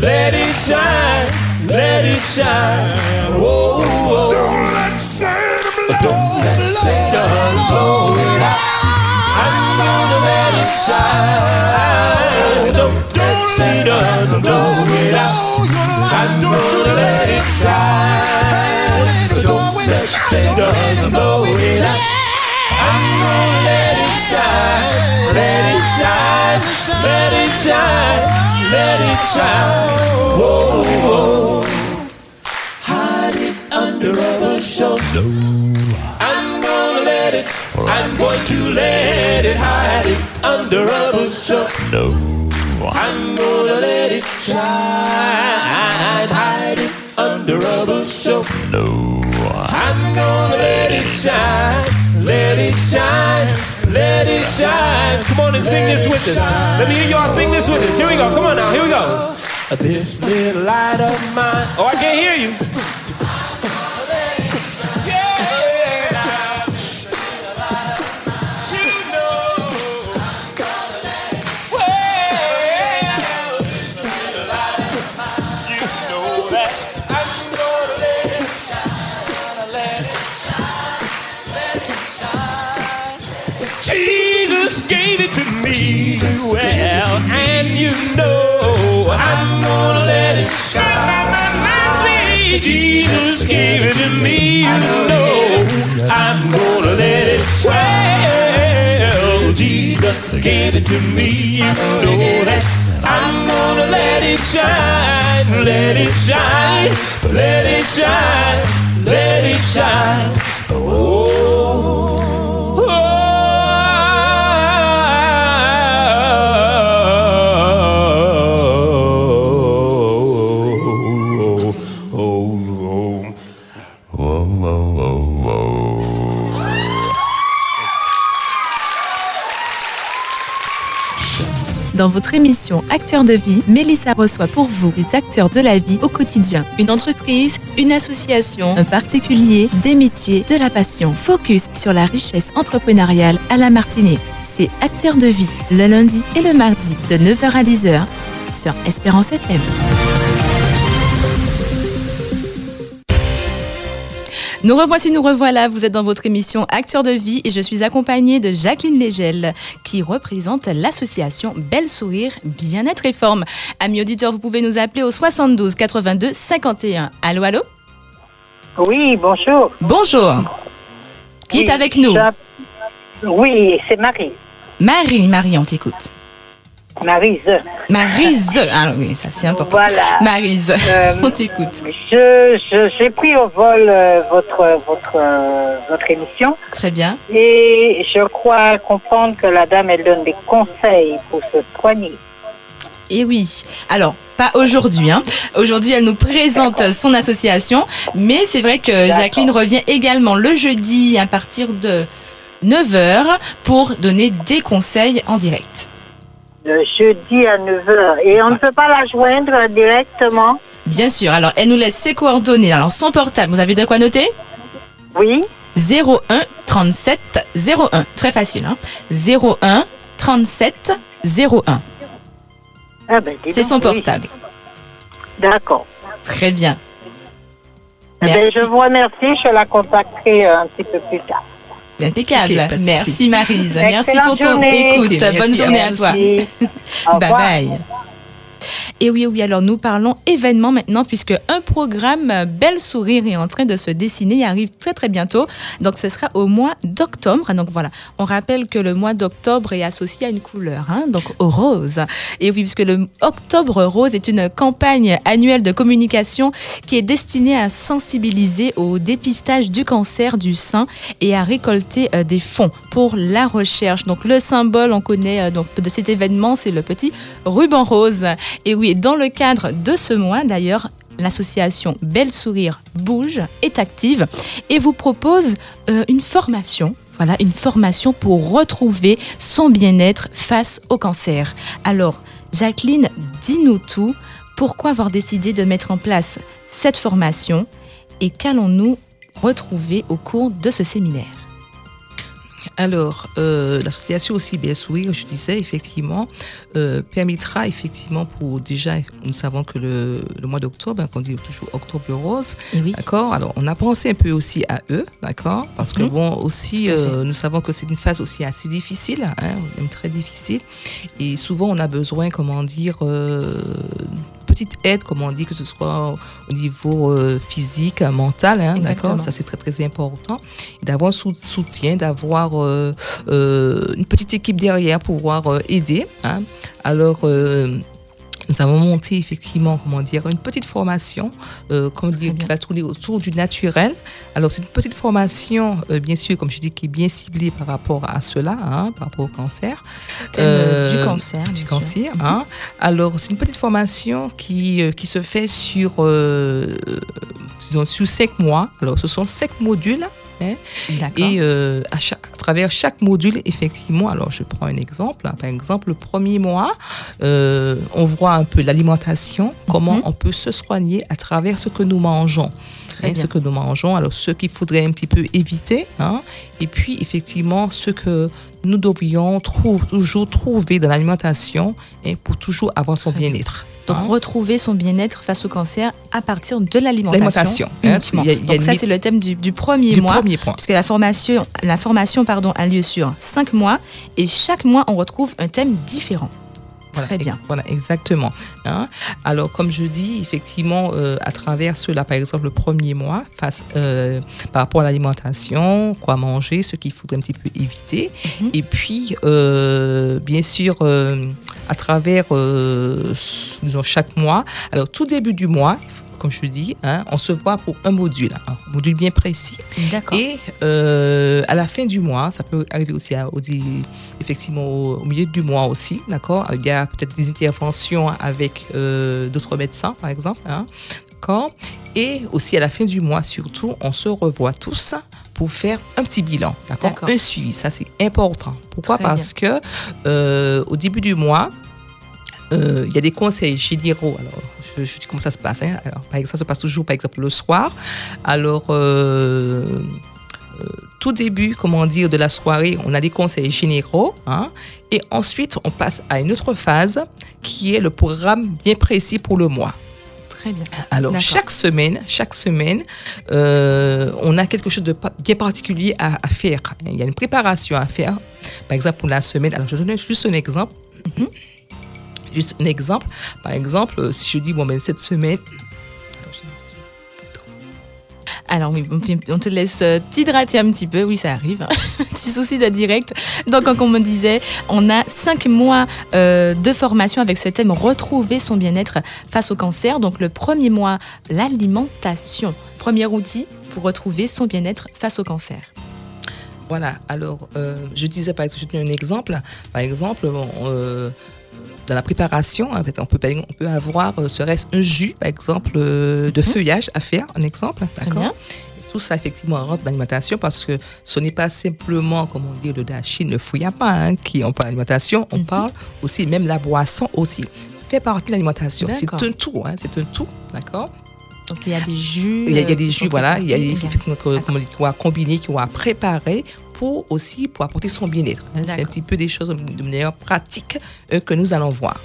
let it shine, let it shine. Whoa, whoa. Don't let Satan blow, Don't let Satan blow it out. I'm gonna let it shine. Don't let Satan blow it out. I'm gonna let it shine. Don't let Satan blow it out. I'm gonna let it shine, let it shine, let it shine, let it shine. Whoa, whoa. Hide it under a bushel. I'm gonna let it, I'm going to let it hide it under a bushel. No. I'm gonna let it shine, hide it under a bushel. No. I'm gonna let it shine, let it shine, let it shine. Come on and sing this with us. Let me hear y'all sing this with us. Here we go. Come on now. Here we go. This little light of mine. Oh, I can't hear you. Well, and you know I'm gonna let it shine. Jesus gave it to me, you know I'm gonna let it shine. Jesus gave it to me, you know that I'm gonna let it shine, let it shine, let it shine, let it shine. Votre émission Acteurs de vie, Mélissa reçoit pour vous des acteurs de la vie au quotidien. Une entreprise, une association, un particulier, des métiers, de la passion. Focus sur la richesse entrepreneuriale à la Martinique. C'est Acteurs de vie, le lundi et le mardi de 9h à 10h sur Espérance FM. Nous revoici, nous revoilà. Vous êtes dans votre émission Acteurs de vie et je suis accompagnée de Jacqueline Légel qui représente l'association Belle Sourire Bien-être et Forme. Amis auditeurs, vous pouvez nous appeler au 72 82 51. Allô, allô? Oui, bonjour. Bonjour. Qui est avec nous? ça- Oui, c'est Marie. Marie, Marie, on t'écoute. Marise. Marise. Ah oui, ça c'est important. Voilà. Marise, Euh, on t'écoute. Je, je- j'ai pris au vol euh, votre, votre, euh, votre émission Très bien. et je crois comprendre que la dame, elle donne des conseils pour se soigner. Et oui. Alors, pas aujourd'hui. Hein. Aujourd'hui, elle nous présente son association. Mais c'est vrai que Jacqueline revient également le jeudi à partir de 9h pour donner des conseils en direct. Le jeudi à 9h. Et on ne peut pas la joindre directement Bien sûr. Alors, elle nous laisse ses coordonnées. Alors, son portable, vous avez de quoi noter? Oui. 01 37 01. Très facile. Hein 01 37 01. Ah ben, dis C'est son oui. portable. D'accord. Très bien. Eh ben, je vous remercie. Je la contacterai euh, un petit peu plus tard. Impeccable. Merci. Marise. Merci pour ton journée. écoute. Merci, Bonne journée à merci. toi. Au Bye bye. Et oui, oui, alors nous parlons événements maintenant puisque un programme euh, Belle Sourire est en train de se dessiner et arrive très très bientôt. Donc ce sera au mois d'octobre. Donc voilà, on rappelle que le mois d'octobre est associé à une couleur, hein, donc au rose. Et oui, puisque le Octobre Rose est une campagne annuelle de communication qui est destinée à sensibiliser au dépistage du cancer du sein et à récolter euh, des fonds pour la recherche. Donc le symbole, on connaît euh, donc de cet événement, c'est le petit ruban rose. Et oui, dans le cadre de ce mois d'ailleurs, l'association Belle Sourire Bouge est active et vous propose euh, une formation. Voilà, une formation pour retrouver son bien-être face au cancer. Alors, Jacqueline, dis-nous tout. Pourquoi avoir décidé de mettre en place cette formation et qu'allons-nous retrouver au cours de ce séminaire? Alors, euh, l'association aussi Bien Sourire, je disais, effectivement, euh, permettra effectivement pour déjà, nous savons que le, le mois d'octobre, hein, qu'on dit toujours Octobre Rose, Et oui. d'accord? Alors, on a pensé un peu aussi à eux, d'accord? Parce que Mhm. bon, aussi, euh, nous savons que c'est une phase aussi assez difficile, hein, même très difficile. Et souvent, on a besoin, comment dire, petite aide, comme on dit, que ce soit au niveau euh, physique, mental, hein, d'accord? Ça, c'est très, très important. D'avoir un soutien, d'avoir euh, euh, une petite équipe derrière pour pouvoir aider. hein? Alors, nous avons monté effectivement, comment dire, une petite formation, euh, comment dire, qui va tourner autour du naturel. Alors, c'est une petite formation, euh, bien sûr, comme je dis, qui est bien ciblée par rapport à cela, hein, par rapport au cancer. Euh, du cancer, Du cancer, hein. Alors, c'est une petite formation qui, qui se fait sur, disons, sur cinq mois. Alors, ce sont cinq modules. Hein. Et euh, à, chaque- à travers chaque module, effectivement, alors je prends un exemple. hein. Par exemple, le premier mois, euh, on voit un peu l'alimentation, comment on peut se soigner à travers ce que nous mangeons. Hein, ce que nous mangeons, alors ce qu'il faudrait un petit peu éviter. et puis, effectivement, ce que nous devrions toujours trouver dans l'alimentation pour toujours avoir son bien-être. Donc hein? retrouver son bien-être face au cancer à partir de l'alimentation L'alimentation, hein, uniquement. il y a- il y a Donc ça c'est le thème du, du premier Du mois. premier point. Puisque la formation, la formation pardon, a lieu sur cinq mois et chaque mois on retrouve un thème différent. Voilà, Très bien. Voilà, exactement. hein. Alors, comme je dis, effectivement, euh, à travers cela, par exemple, le premier mois, face, euh, par rapport à l'alimentation, quoi manger, ce qu'il faudrait un petit peu éviter. Mhm. Et puis, euh, bien sûr, à travers, euh, disons, chaque mois, alors tout début du mois, comme je dis, hein, on se voit pour un module, un module bien précis. D'accord. Et euh, à la fin du mois, ça peut arriver aussi à- au, effectivement au, au milieu du mois aussi, d'accord? Il y a peut-être des interventions avec euh, d'autres médecins, par exemple, hein, d'accord? Et aussi à la fin du mois, surtout, on se revoit tous pour faire un petit bilan, d'accord? Un suivi, ça c'est important. Pourquoi? Très Parce que euh, au début du mois, euh, il y a des conseils généraux. Alors, je, je dis comment ça se passe. hein. Alors, par exemple, ça se passe toujours, par exemple, le soir. Alors, euh, tout début, comment dire, de la soirée, on a des conseils généraux. hein. et ensuite, on passe à une autre phase qui est le programme bien précis pour le mois. Très bien. Alors, chaque semaine, chaque semaine, euh, on a quelque chose de bien particulier à, à faire. Il y a une préparation à faire. Par exemple, pour la semaine, alors je donne juste un exemple. Mhm. Juste un exemple. Par exemple, si je dis, bon, ben, cette semaine. Alors oui, on te laisse euh, t'hydrater un petit peu. Oui, ça arrive. hein. Petit souci de direct. Donc, comme on me disait, on a cinq mois euh, de formation avec ce thème retrouver son bien-être face au cancer. Donc, le premier mois, l'alimentation. Premier outil pour retrouver son bien-être face au cancer. Voilà, alors euh, je disais par exemple, je donne un exemple. Par exemple, bon, dans la préparation, en fait, on, peut, on peut avoir, euh, serait-ce un jus, par exemple, euh, de feuillage à faire, un exemple. Mhm. D'accord. Tout ça, effectivement, rentre dans l'alimentation parce que ce n'est pas simplement, comme on dit, le dashi, le fouillapa, hein, qui on parle d'alimentation, on Mhm. parle aussi, même la boisson aussi, fait partie de l'alimentation. C'est un tout, hein, c'est un tout, d'accord Donc, il y a des jus. il y a, il y a euh, des qui jus, voilà, il y a des jus qu'on va combiner, qu'on va préparer aussi pour apporter son bien-être. hein. C'est un petit peu des choses de manière pratique euh, que nous allons voir.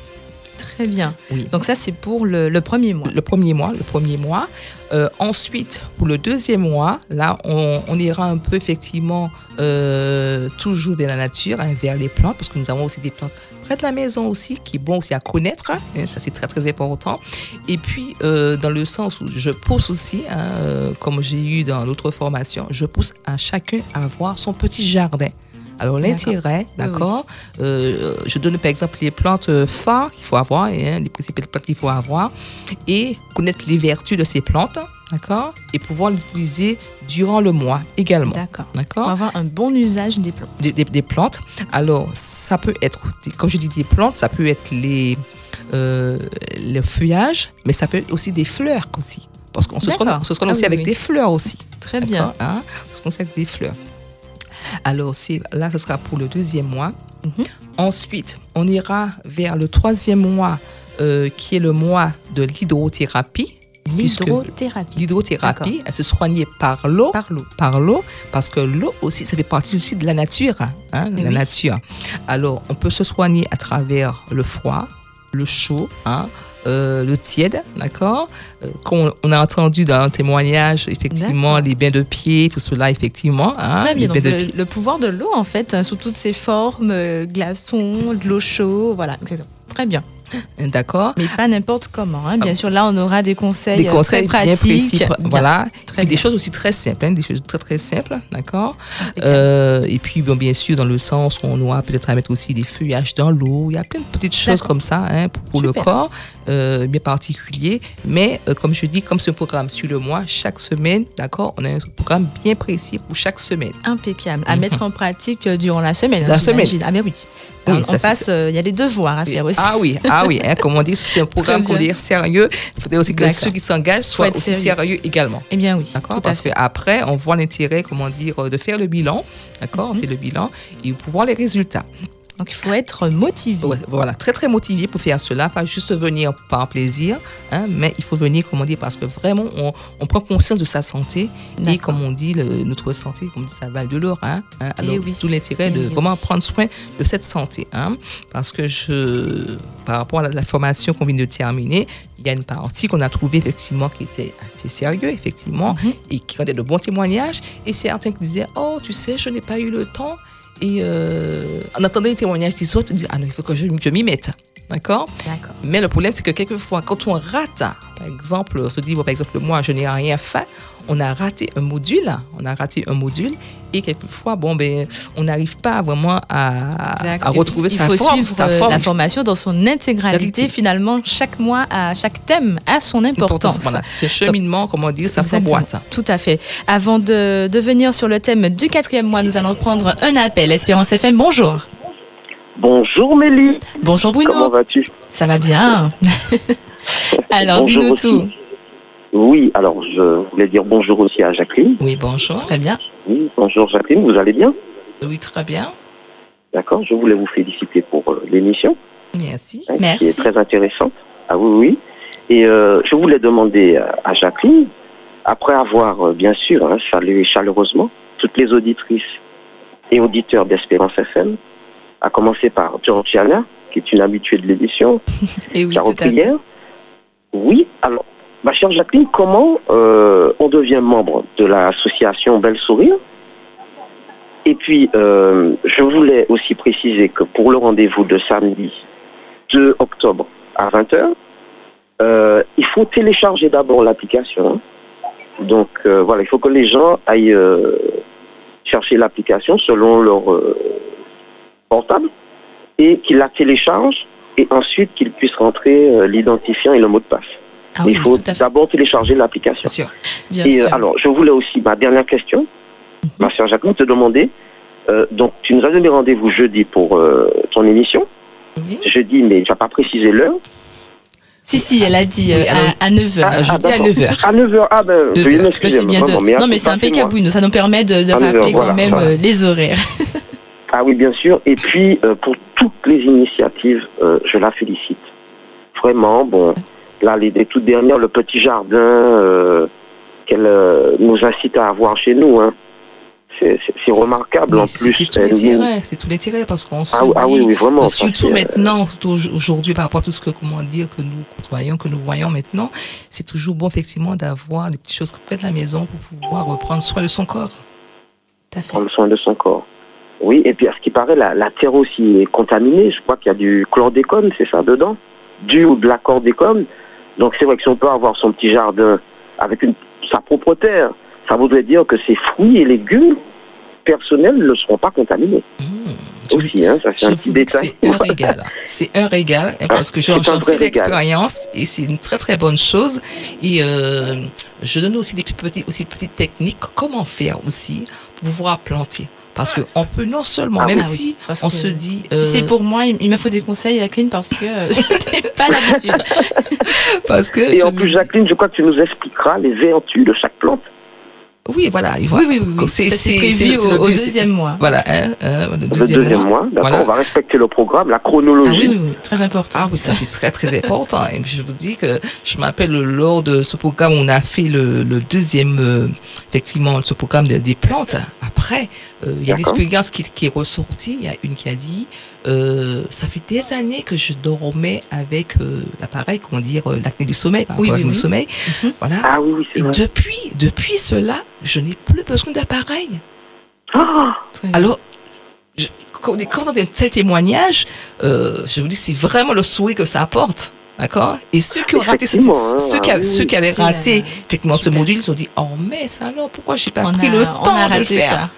Très bien. Oui. Donc, ça, c'est pour le, le premier mois. Le premier mois, le premier mois. Euh, ensuite, pour le deuxième mois, là, on, on ira un peu effectivement euh, toujours vers la nature, hein, vers les plantes, parce que nous avons aussi des plantes près de la maison aussi, qui est bon aussi à connaître. hein, ça, c'est très, très important. Et puis, euh, dans le sens où je pousse aussi, hein, comme j'ai eu dans l'autre formation, je pousse à chacun à avoir son petit jardin. Alors l'intérêt, Oui, d'accord, euh, je donne par exemple les plantes euh, phares qu'il faut avoir, et, hein, les principales plantes qu'il faut avoir, et connaître les vertus de ces plantes, d'accord, et pouvoir l'utiliser durant le mois également. D'accord. D'accord Pour avoir un bon usage des plantes. des, des- des plantes. Alors, ça peut être, comme je dis, des plantes, ça peut être les, euh, le feuillage, mais ça peut être aussi des fleurs aussi. Parce qu'on se se soigne Ah aussi oui, avec oui. des fleurs aussi. Très bien. Hein? On se avec des fleurs. Alors, là, ce sera pour le deuxième mois. Mhm. Ensuite, on ira vers le troisième mois, euh, qui est le mois de l'hydrothérapie. L'hydrothérapie. L'hydrothérapie, elle se soignait par l'eau. Par l'eau. Par l'eau, parce que l'eau aussi, ça fait partie aussi de la nature. Hein, de Eh la oui. nature. Alors, on peut se soigner à travers le froid, le chaud, hein, euh, le tiède, d'accord? Euh, Comme on a entendu dans un témoignage, effectivement, les bains de pied, tout cela, effectivement. hein, Très bien. Donc, le, pouvoir de l'eau, en fait, hein, sous toutes ses formes, euh, glaçons, de l'eau chaude, voilà. Très bien. D'accord Mais pas n'importe comment. hein. Bien sûr, là, on aura des conseils, des euh, conseils très bien pratiques. précis. Voilà. Très Et des bien. choses aussi très simples, hein, des choses très très simples, d'accord Impeccable. Euh, Et puis, bon, bien sûr, dans le sens où on aura peut-être à mettre aussi des feuillages dans l'eau. Il y a plein de petites choses comme ça hein, pour, pour le corps, euh, bien particulier. Mais euh, comme je dis, comme ce programme sur le mois, chaque semaine, d'accord, on a un programme bien précis pour chaque semaine. Impeccable. À Mhm. mettre en pratique durant la semaine. La semaine. Ah, bien oui. Oui, on ça, on c'est passe, ça. il y a des devoirs à faire aussi. Ah oui, ah oui, hein, comme on dit, c'est un programme qu'on est sérieux. Il faudrait aussi que ceux qui s'engagent soient aussi sérieux. sérieux également. Eh bien oui, D'accord Parce qu'après, on voit l'intérêt, comment dire, de faire le bilan. D'accord On Mhm. fait le bilan et pour voir les résultats. Donc il faut être motivé. Ouais, voilà, très très motivé pour faire cela, pas juste venir par plaisir, hein, mais il faut venir, comme on dit, parce que vraiment, on, on prend conscience de sa santé et comme on dit, le- notre santé, comme on dit, ça va de l'or. Hein, hein. Eh alors, oui, tout l'intérêt eh de bien vraiment prendre soin de cette santé. Hein, parce que je, par rapport à la, la formation qu'on vient de terminer, il y a une partie qu'on a trouvée effectivement qui était assez sérieux, effectivement, Mhm. et qui rendait de bons témoignages. Et certains qui disaient, oh, tu sais, je n'ai pas eu le temps. Et euh, en attendant les témoignages des autres, ils disent, ah non, il faut que je, je m'y mette. D'accord? D'accord. Mais le problème, c'est que quelquefois, quand on rate, par exemple, on se dit, bon, par exemple, moi, je n'ai rien fait, on a raté un module, on a raté un module, et quelquefois, bon, ben, on n'arrive pas vraiment à, retrouver il sa faut forme. suivre sa euh, forme la formation dans son intégralité. Finalement, chaque mois, à chaque thème a son importance. Voilà, ce cheminement, comment dire, ça s'emboîte. Tout à fait. Avant de, de venir sur le thème du quatrième mois, nous allons prendre un appel. Espérance FM, bonjour. Bonjour Mélie, Bonjour Bruno. comment vas-tu? Ça va bien Alors, dis-nous aussi. tout. Oui, alors je voulais dire bonjour aussi à Jacqueline. Oui, bonjour. Très bien. Oui, bonjour Jacqueline, vous allez bien? Oui, très bien. D'accord, je voulais vous féliciter pour euh, l'émission, Merci. hein, qui Merci. est très intéressante. Ah oui, oui. Et euh, je voulais demander à, Jacqueline, après avoir euh, bien sûr hein, salué chaleureusement toutes les auditrices et auditeurs d'Espérance FM, à commencer par Georgiana, qui est une habituée de l'émission, Et oui, qui Oui, alors, ma chère Jacqueline, comment euh, on devient membre de l'association Belle Sourire? Et puis, euh, je voulais aussi préciser que pour le rendez-vous de samedi 2 octobre à 20h, euh, il faut télécharger d'abord l'application. hein. Donc, voilà, il faut que les gens aillent chercher l'application selon leur portable et qu'ils la téléchargent et ensuite qu'ils puissent rentrer euh, l'identifiant et le mot de passe. Ah oui, il faut à d'abord télécharger l'application. Bien sûr. Bien Et sûr. euh, alors, je voulais aussi, ma dernière question, Mhm. ma soeur Jacqueline, te demander, euh, donc tu nous as donné rendez-vous jeudi pour euh, ton émission, Oui. jeudi, mais tu n'as pas précisé l'heure. Si, si, elle a dit Oui, alors- à, 9h. Ah, jeudi à d'accord. 9h. À 9h, ah ben, 9 veuillez heures. m'excuser, c'est bien de... vraiment, Non, à mais c'est à impeccable, oui. Ça nous permet de, de À 9 heures, rappeler quand voilà, même voilà. les horaires. Ah oui, bien sûr. Et puis, euh, pour toutes les initiatives, euh, je la félicite. Vraiment, bon, là, les, les toutes dernières, le petit jardin euh, qu'elle euh, nous incite à avoir chez nous, hein. c'est remarquable Oui, en c'est plus. c'est tout l'intérêt, c'est tout l'intérêt parce qu'on se Ah, oui, dit, ah oui, oui, vraiment. ça, surtout maintenant, aujourd'hui par rapport à tout ce que comment dire que nous côtoyons, que nous voyons maintenant, c'est toujours bon effectivement d'avoir des petites choses près de la maison pour pouvoir reprendre soin de son corps. Tout à fait. prendre soin de son corps. Oui, et puis à ce qui paraît, la, la terre aussi est contaminée. Je crois qu'il y a du chlordécone, c'est ça, dedans Du ou de la chlordécone. Donc c'est vrai que si on peut avoir son petit jardin avec une, sa propre terre, ça voudrait dire que ses fruits et légumes personnels ne seront pas contaminés. Mmh. Aussi, hein, ça c'est un petit détail. c'est un régal. C'est un régal hein, parce que j'en fais l'expérience et c'est une très très bonne chose. Et euh, je donne aussi des petites, aussi petites techniques, comment faire aussi pour pouvoir planter? Parce qu'on peut non seulement, Ah même oui. si on que se dit... Si euh, c'est pour moi, il me faut des conseils, Jacqueline, parce que euh, je n'ai pas l'habitude. parce que Et en plus, dis- Jacqueline, je crois que tu nous expliqueras les vertus de chaque plante. Oui, voilà. il Oui, voit- oui, oui. oui. c'est- prévu au, au deuxième mois. Voilà, hein, hein, le Le deuxième, deuxième mois. mois, Voilà. on va respecter le programme, la Ah chronologie. oui, oui, oui, très important. Ah oui, ça c'est très très important. Et je vous dis que je m'appelle lors de ce programme, on a fait le, le deuxième, euh, effectivement, ce programme des, des plantes. Après, euh, il y a l'expérience qui, qui est ressortie. Il y a une qui a dit, euh, ça fait des années que je dormais avec euh, l'appareil, comment dire, euh, l'acné du sommeil, par Oui, rapport sommeil. Mhm. Voilà. Ah oui, oui, c'est Et vrai. depuis, depuis cela, je n'ai plus besoin d'appareil. Ah. Alors, je- quand on a un tel témoignage, euh, je vous dis, c'est vraiment le sourire que ça apporte. D'accord? Et ceux qui ont raté, hein, ceux, qui, ah a- oui, ceux qui avaient c'est, raté euh, effectivement ce module, ils ont dit Oh, mais ça alors, pourquoi j'ai pas On pris a- le on temps a de le faire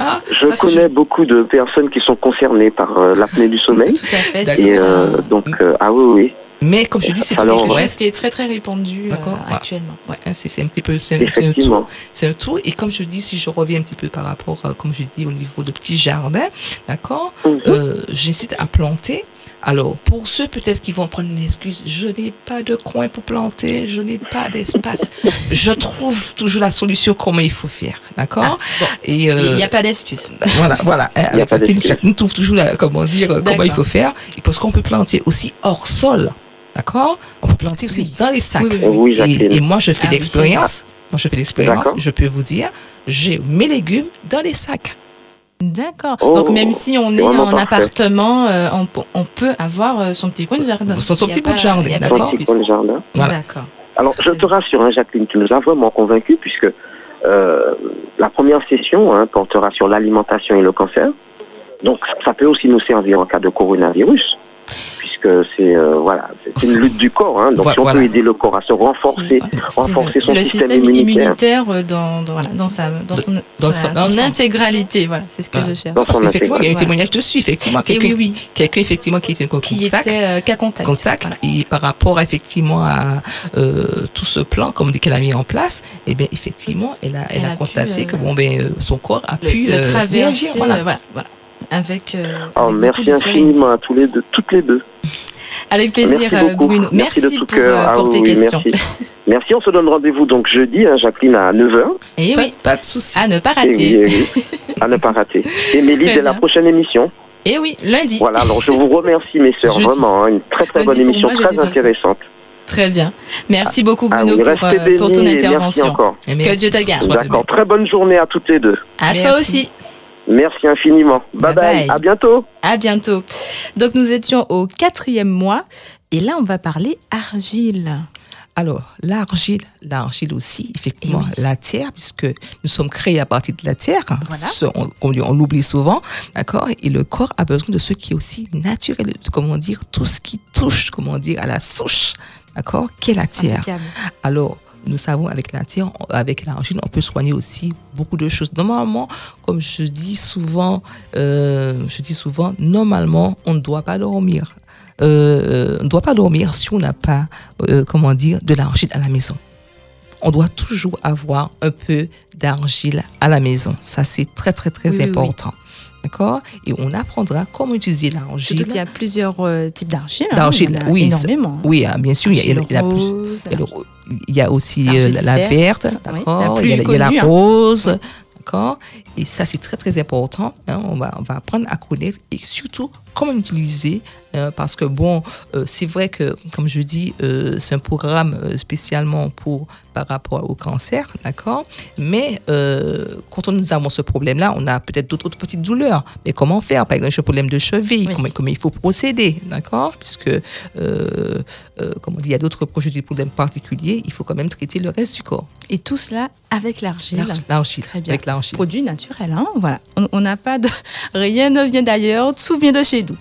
Ah, Je ça, connais beaucoup de personnes qui sont concernées par euh, l'apnée du sommeil. Tout à fait. Et euh, donc, euh, ah oui, oui. Mais comme je dis, c'est quelque ouais, chose qui est très très répandu euh, actuellement. Ouais. hein, c'est c'est un petit peu, c'est c'est un tout. Effectivement. C'est un tout. Et comme je dis, si je reviens un petit peu par rapport, euh, comme je dis, au niveau de petits jardins, d'accord, euh, j'incite à planter. Alors, pour ceux peut-être qui vont prendre une excuse, je n'ai pas de coin pour planter, je n'ai pas d'espace. je trouve toujours la solution comment il faut faire, d'accord? Et euh, Il n'y a pas d'excuse. voilà, voilà. Avec pas laquelle d'excuse. chacun trouve toujours la- comment dire, comment il faut faire. Et parce qu'on peut planter aussi hors sol, d'accord? On peut planter aussi Oui. dans les sacs. Oui, oui, oui. Oui, Jacqueline. Et, et moi, je fais Ah l'expérience. Moi, je fais l'expérience. Je peux vous dire, j'ai mes légumes dans les sacs. D'accord. Oh, Donc même si on est en parfait. appartement, euh, on, peut- on peut avoir euh, son petit coin de jardin. Son- petit bout de jardin, d'accord? coin de jardin. Voilà. D'accord. Alors, je te rassure, hein, Jacqueline, tu nous as vraiment convaincus puisque euh, la première session hein, portera sur l'alimentation et le cancer. Donc, ça peut aussi nous servir en cas de coronavirus, puisque c'est euh, voilà, c'est une lutte du corps. Hein, donc, Voilà. si on peut aider le corps à se renforcer, renforcer le, son le système, système immunitaire, immunitaire euh, dans, dans, voilà, dans, sa, dans son, Dans sa- son- son son- intégralité. Voilà, c'est ce que Voilà. je cherche. Dans Parce qu'effectivement, il y a eu un Voilà. témoignage dessus, effectivement. Quelqu'un oui, oui, quelqu'un, effectivement, qui était en qui contact. était euh, cas contact. contact Voilà. et par rapport effectivement à euh, tout ce plan comme dit qu'elle a mis en place et bien effectivement elle a elle, Elle a, a pu, constaté euh, que bon ben euh, son corps a Le, pu le euh, traverser, réagir voilà. Avec, euh, Oh, avec merci infiniment à tous les deux, toutes les deux. Avec plaisir, merci euh, beaucoup. Bruno. Merci, de tout pour, cœur. euh, Ah pour tes oui, questions. Merci. merci, on se donne rendez-vous donc jeudi, hein, Jacqueline, à 9h. Et pas, oui, pas de souci à ne pas Et oui, rater. et oui, à ne pas rater. Et Mélie, dès la prochaine émission. Et oui, lundi. Voilà, alors je vous remercie, mes sœurs, vraiment, hein, une très très Lundi bonne émission, moi, très intéressante. Très bien. Merci beaucoup, Ah Bruno, oui, pour, euh, ton et merci intervention. encore. Et Que merci. Dieu te garde. D'accord, très bonne journée à toutes les deux. À toi Merci. aussi. Merci infiniment. Bye Bye bye, à bientôt. À bientôt. Donc, nous étions au quatrième mois. Et là, on va parler argile. Alors, l'argile, l'argile aussi, effectivement, oui. la terre, puisque nous sommes créés à partir de la terre, hein, Voilà. ce- on, on- on l'oublie souvent, d'accord Et le corps a besoin de ce qui est aussi naturel, comment dire, tout ce qui touche, comment dire, à la souche, d'accord Qu'est la terre Impeccable. Alors, nous savons avec la terre, avec l'argile, on peut soigner aussi beaucoup de choses. Normalement, comme je dis souvent, euh, je dis souvent, normalement, on ne doit pas dormir. Euh, on ne doit pas dormir si on n'a pas, euh, comment dire, de l'argile à la maison. On doit toujours avoir un peu d'argile à la maison. Ça, c'est très, très, très Oui, oui, oui. important. D'accord? Et on apprendra comment utiliser l'argile. Surtout qu'il y a plusieurs euh, types d'argile. hein. D'argile, a oui, Énormément. hein. Oui, bien sûr, il y a, il y a- il y a plus. Rose, Il y a, le- il y a aussi euh, la, verte, d'accord il, y a, la hein. rose, d'accord Et ça, c'est très, très important. hein. On, va, on va apprendre à connaître et surtout comment l'utiliser. hein, parce que, bon, euh, c'est vrai que, comme je dis, euh, c'est un programme euh, spécialement pour, par rapport au cancer, d'accord? Mais euh, quand nous avons ce problème-là, on a peut-être d'autres petites douleurs. Mais comment faire? Par exemple, un problème de cheville, Oui. comment, comment il faut procéder, d'accord? Puisque, comme on dit, il y a d'autres projets des problèmes particuliers, il faut quand même traiter le reste du corps. Et tout cela avec l'argile. L'argile, l'argile, Très bien. avec l'argile. Produit naturel, hein, voilà. On- n'a pas de. Rien ne vient d'ailleurs, tout vient de chez nous.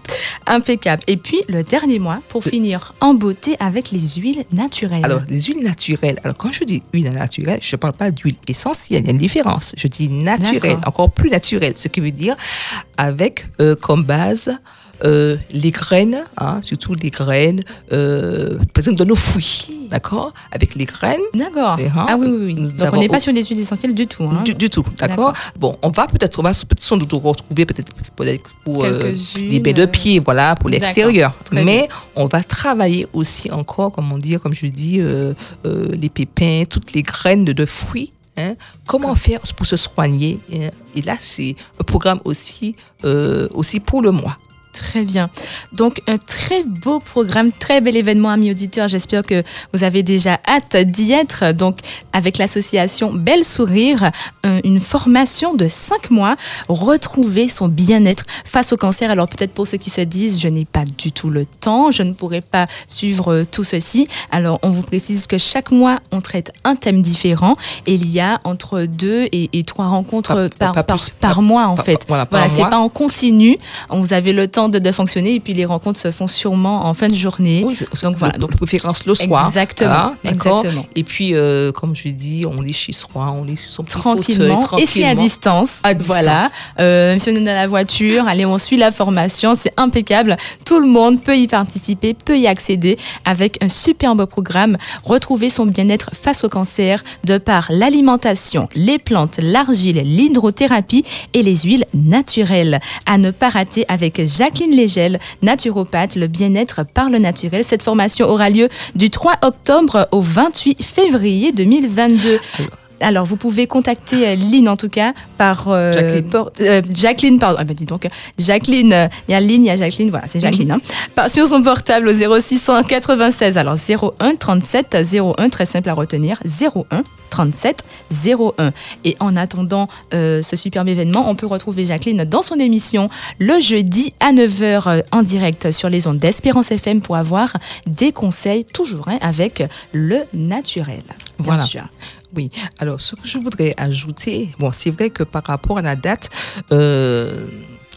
Impeccable. Et puis, le dernier mois, pour finir en beauté avec les huiles naturelles. Alors, les huiles naturelles. Alors, quand je dis huile naturelle, je ne parle pas d'huile essentielle. Il y a une différence. Je dis naturelle, encore plus naturelle. Ce qui veut dire avec euh, comme base euh, les graines, hein, surtout les graines, euh, par exemple, de nos fruits. D'accord Avec les graines. D'accord. Hein, Ah oui, oui, oui. Donc, on n'est pas sur les huiles essentielles du tout. Hein. Du, du tout, d'accord Bon, on va peut-être, on va peut-être sans doute retrouver peut-être pour euh, les baies de pied, voilà, pour l'extérieur. Mais on va travailler aussi encore, comment dire, comme je dis, les pépins, toutes les graines de, de fruits. hein. Comment faire pour se soigner hein. Et là, c'est un programme aussi, euh, aussi pour le mois. Très bien. Donc, un très beau programme, très bel événement, amis auditeurs. J'espère que vous avez déjà hâte d'y être. Donc, avec l'association Belle Sourire, un- une formation de cinq mois, retrouver son bien-être face au cancer. Alors, peut-être pour ceux qui se disent, je n'ai pas du tout le temps, je ne pourrai pas suivre euh, tout ceci. Alors, on vous précise que chaque mois, on traite un thème différent et il y a entre deux et, et trois rencontres Pas- par, pas par, plus. par Pas- mois, en fait. voilà, Voilà, c'est pas en continu. Vous avez le temps de, de fonctionner et puis les rencontres se font sûrement en fin de journée. Oui, Donc voilà, donc préférence le soir. Exactement, Voilà, d'accord exactement. Et puis, euh, comme je dis, on est chez soi, on est sur son petit tranquillement, fauteuil, et c'est à distance. À distance. Voilà. Euh, même si on est dans la voiture, allez, on suit la formation, c'est impeccable. Tout le monde peut y participer, peut y accéder avec un superbe programme. Retrouver son bien-être face au cancer de par l'alimentation, les plantes, l'argile, l'hydrothérapie et les huiles naturelles. À ne pas rater avec Jacqueline Légel, naturopathe, le bien-être par le naturel. Cette formation aura lieu du 3 octobre au 28 février 2022. Alors, vous pouvez contacter euh, Lynn, en tout cas, par... euh, Jacqueline. por- euh, Jacqueline, pardon. Ah, bah, dis donc. Jacqueline, euh, il y a Lynn, il y a Jacqueline, voilà, c'est Jacqueline. hein. Par, sur son portable au 0696, alors 01 37 01, très simple à retenir, 01 37 01. Et en attendant ce superbe événement, on peut retrouver Jacqueline dans son émission le jeudi à 9h euh, en direct sur les ondes d'Espérance FM pour avoir des conseils, toujours hein, avec le naturel. Bien Voilà. sûr. Oui, alors ce que je voudrais ajouter, bon, c'est vrai que par rapport à la date, euh,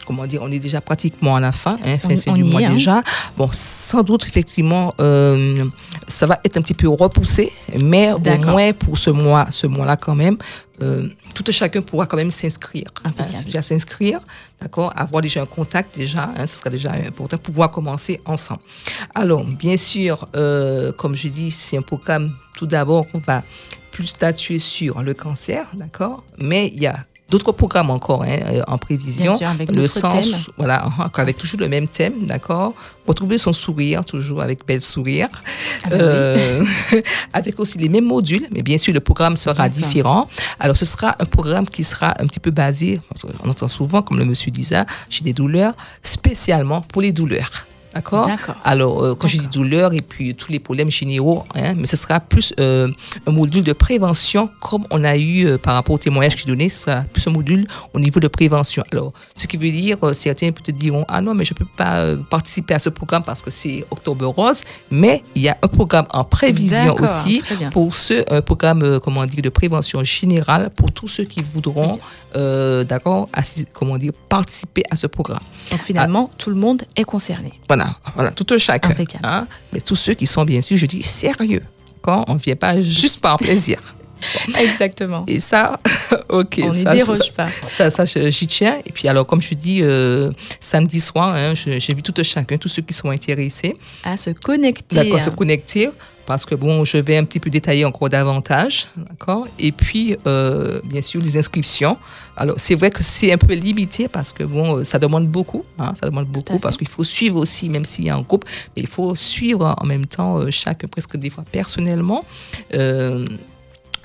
comment dire, on est déjà pratiquement à la fin, hein, fin, On- fin on du mois est, hein. déjà. Bon, sans doute, effectivement, euh, ça va être un petit peu repoussé, mais au moins pour ce mois, ce mois-là quand même, euh, tout un chacun pourra quand même s'inscrire. hein, déjà s'inscrire, d'accord, avoir déjà un contact déjà, hein, ce sera déjà important, pouvoir commencer ensemble. Alors, bien sûr, euh, comme je dis, c'est un programme, tout d'abord, qu'on va plus statuer sur le cancer, d'accord, mais il y a d'autres programmes encore hein, euh, en prévision. Sûr, avec le sens, thèmes. voilà, hein, avec toujours le même thème, d'accord. Retrouver son sourire, toujours avec belle sourire. Ah ben Euh, avec aussi les mêmes modules, mais bien sûr, le programme sera différent. Alors, ce sera un programme qui sera un petit peu basé, qu'on entend souvent, comme le monsieur disait, chez des douleurs, spécialement pour les douleurs. D'accord. Alors, euh, quand je dis douleur et puis tous les problèmes généraux, hein, mais ce sera plus euh, un module de prévention comme on a eu euh, par rapport au témoignage que j'ai donné, ce sera plus un module au niveau de prévention. Alors, ce qui veut dire, certains peut-être diront, ah non, mais je ne peux pas participer à ce programme parce que c'est Octobre Rose, mais il y a un programme en prévision aussi pour ceux, un programme, comment dire, de prévention générale pour tous ceux qui voudront, d'accord, comment dire, participer à ce programme. Donc finalement, tout le monde est concerné. Voilà, voilà, tout un chacun. Hein. mais tous ceux qui sont bien sûr, je dis sérieux. Quand on ne vient pas juste par plaisir. Exactement. Et ça, ok. On n'y ça, déroge ça, pas. Ça, j'y tiens. Et puis alors, comme je dis, euh, samedi soir, hein, je- j'invite tout un chacun, tous ceux qui sont intéressés, À se connecter. d'accord, se connecter. Parce que bon, je vais un petit peu détailler encore davantage, d'accord? Et puis, euh, bien sûr, les inscriptions. Alors, c'est vrai que c'est un peu limité parce que bon, euh, ça demande beaucoup, hein, ça demande beaucoup parce qu'il faut suivre aussi, même s'il y a un groupe, mais il faut suivre en même temps euh, chaque, presque des fois personnellement. Euh,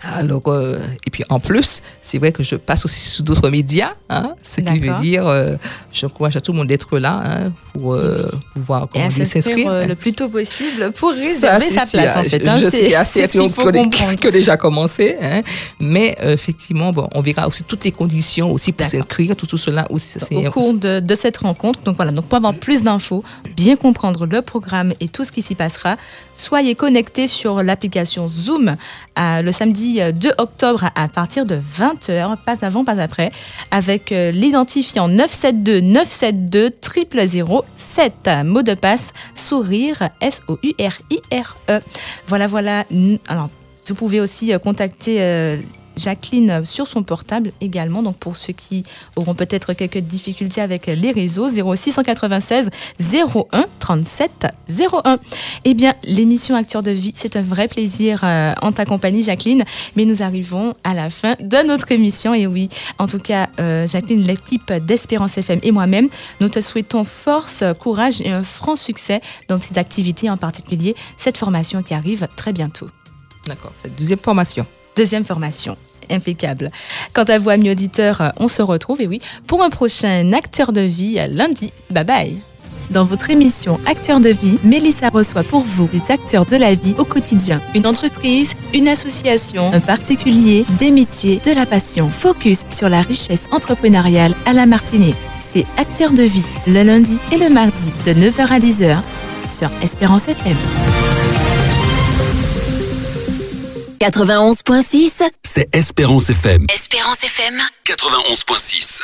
alors, euh, et puis en plus, c'est vrai que je passe aussi sur d'autres médias, hein, ce qui veut dire, euh, j'encourage à tout le monde d'être là hein, pour euh, pouvoir à dire, s'inscrire euh, le plus tôt possible pour réserver sa sûr. place, en fait. Je, hein. je C'est- sais qu'il y a c'est ce certains qu'il faut qui ont- comprendre. qui ont déjà commencé, hein, mais euh, effectivement, bon, on verra aussi toutes les conditions aussi pour s'inscrire, tout, tout cela aussi. au cours de, de cette rencontre. Donc voilà, donc pour avoir plus d'infos, bien comprendre le programme et tout ce qui s'y passera, soyez connectés sur l'application Zoom à- le samedi euh, 2 octobre à, partir de 20h, pas avant, pas après, avec euh, l'identifiant 972 972 0007. Mot de passe sourire S-O-U-R-I-R-E. Voilà, voilà. Alors, vous pouvez aussi euh, contacter euh, Jacqueline sur son portable également. Donc pour ceux qui auront peut-être quelques difficultés avec les réseaux, 0696 01 37 01. Eh bien, l'émission Acteur de vie, c'est un vrai plaisir euh, en ta compagnie, Jacqueline. Mais nous arrivons à la fin de notre émission. Et oui, en tout cas, euh, Jacqueline, l'équipe d'Espérance FM et moi-même, nous te souhaitons force, courage et un franc succès dans cette activité, en particulier cette formation qui arrive très bientôt. D'accord, cette deuxième formation. Deuxième formation. Impeccable. Quant à vous, amis auditeurs, on se retrouve, et oui, pour un prochain acteur de vie lundi. Bye bye. Dans votre émission Acteurs de vie, Mélissa reçoit pour vous des acteurs de la vie au quotidien. Une entreprise, une association, un particulier, des métiers, de la passion. Focus sur la richesse entrepreneuriale à la Martinique. C'est Acteurs de vie, le lundi et le mardi de 9h à 10h sur Espérance FM. 91.6, C'est Espérance FM. Espérance FM. 91.6.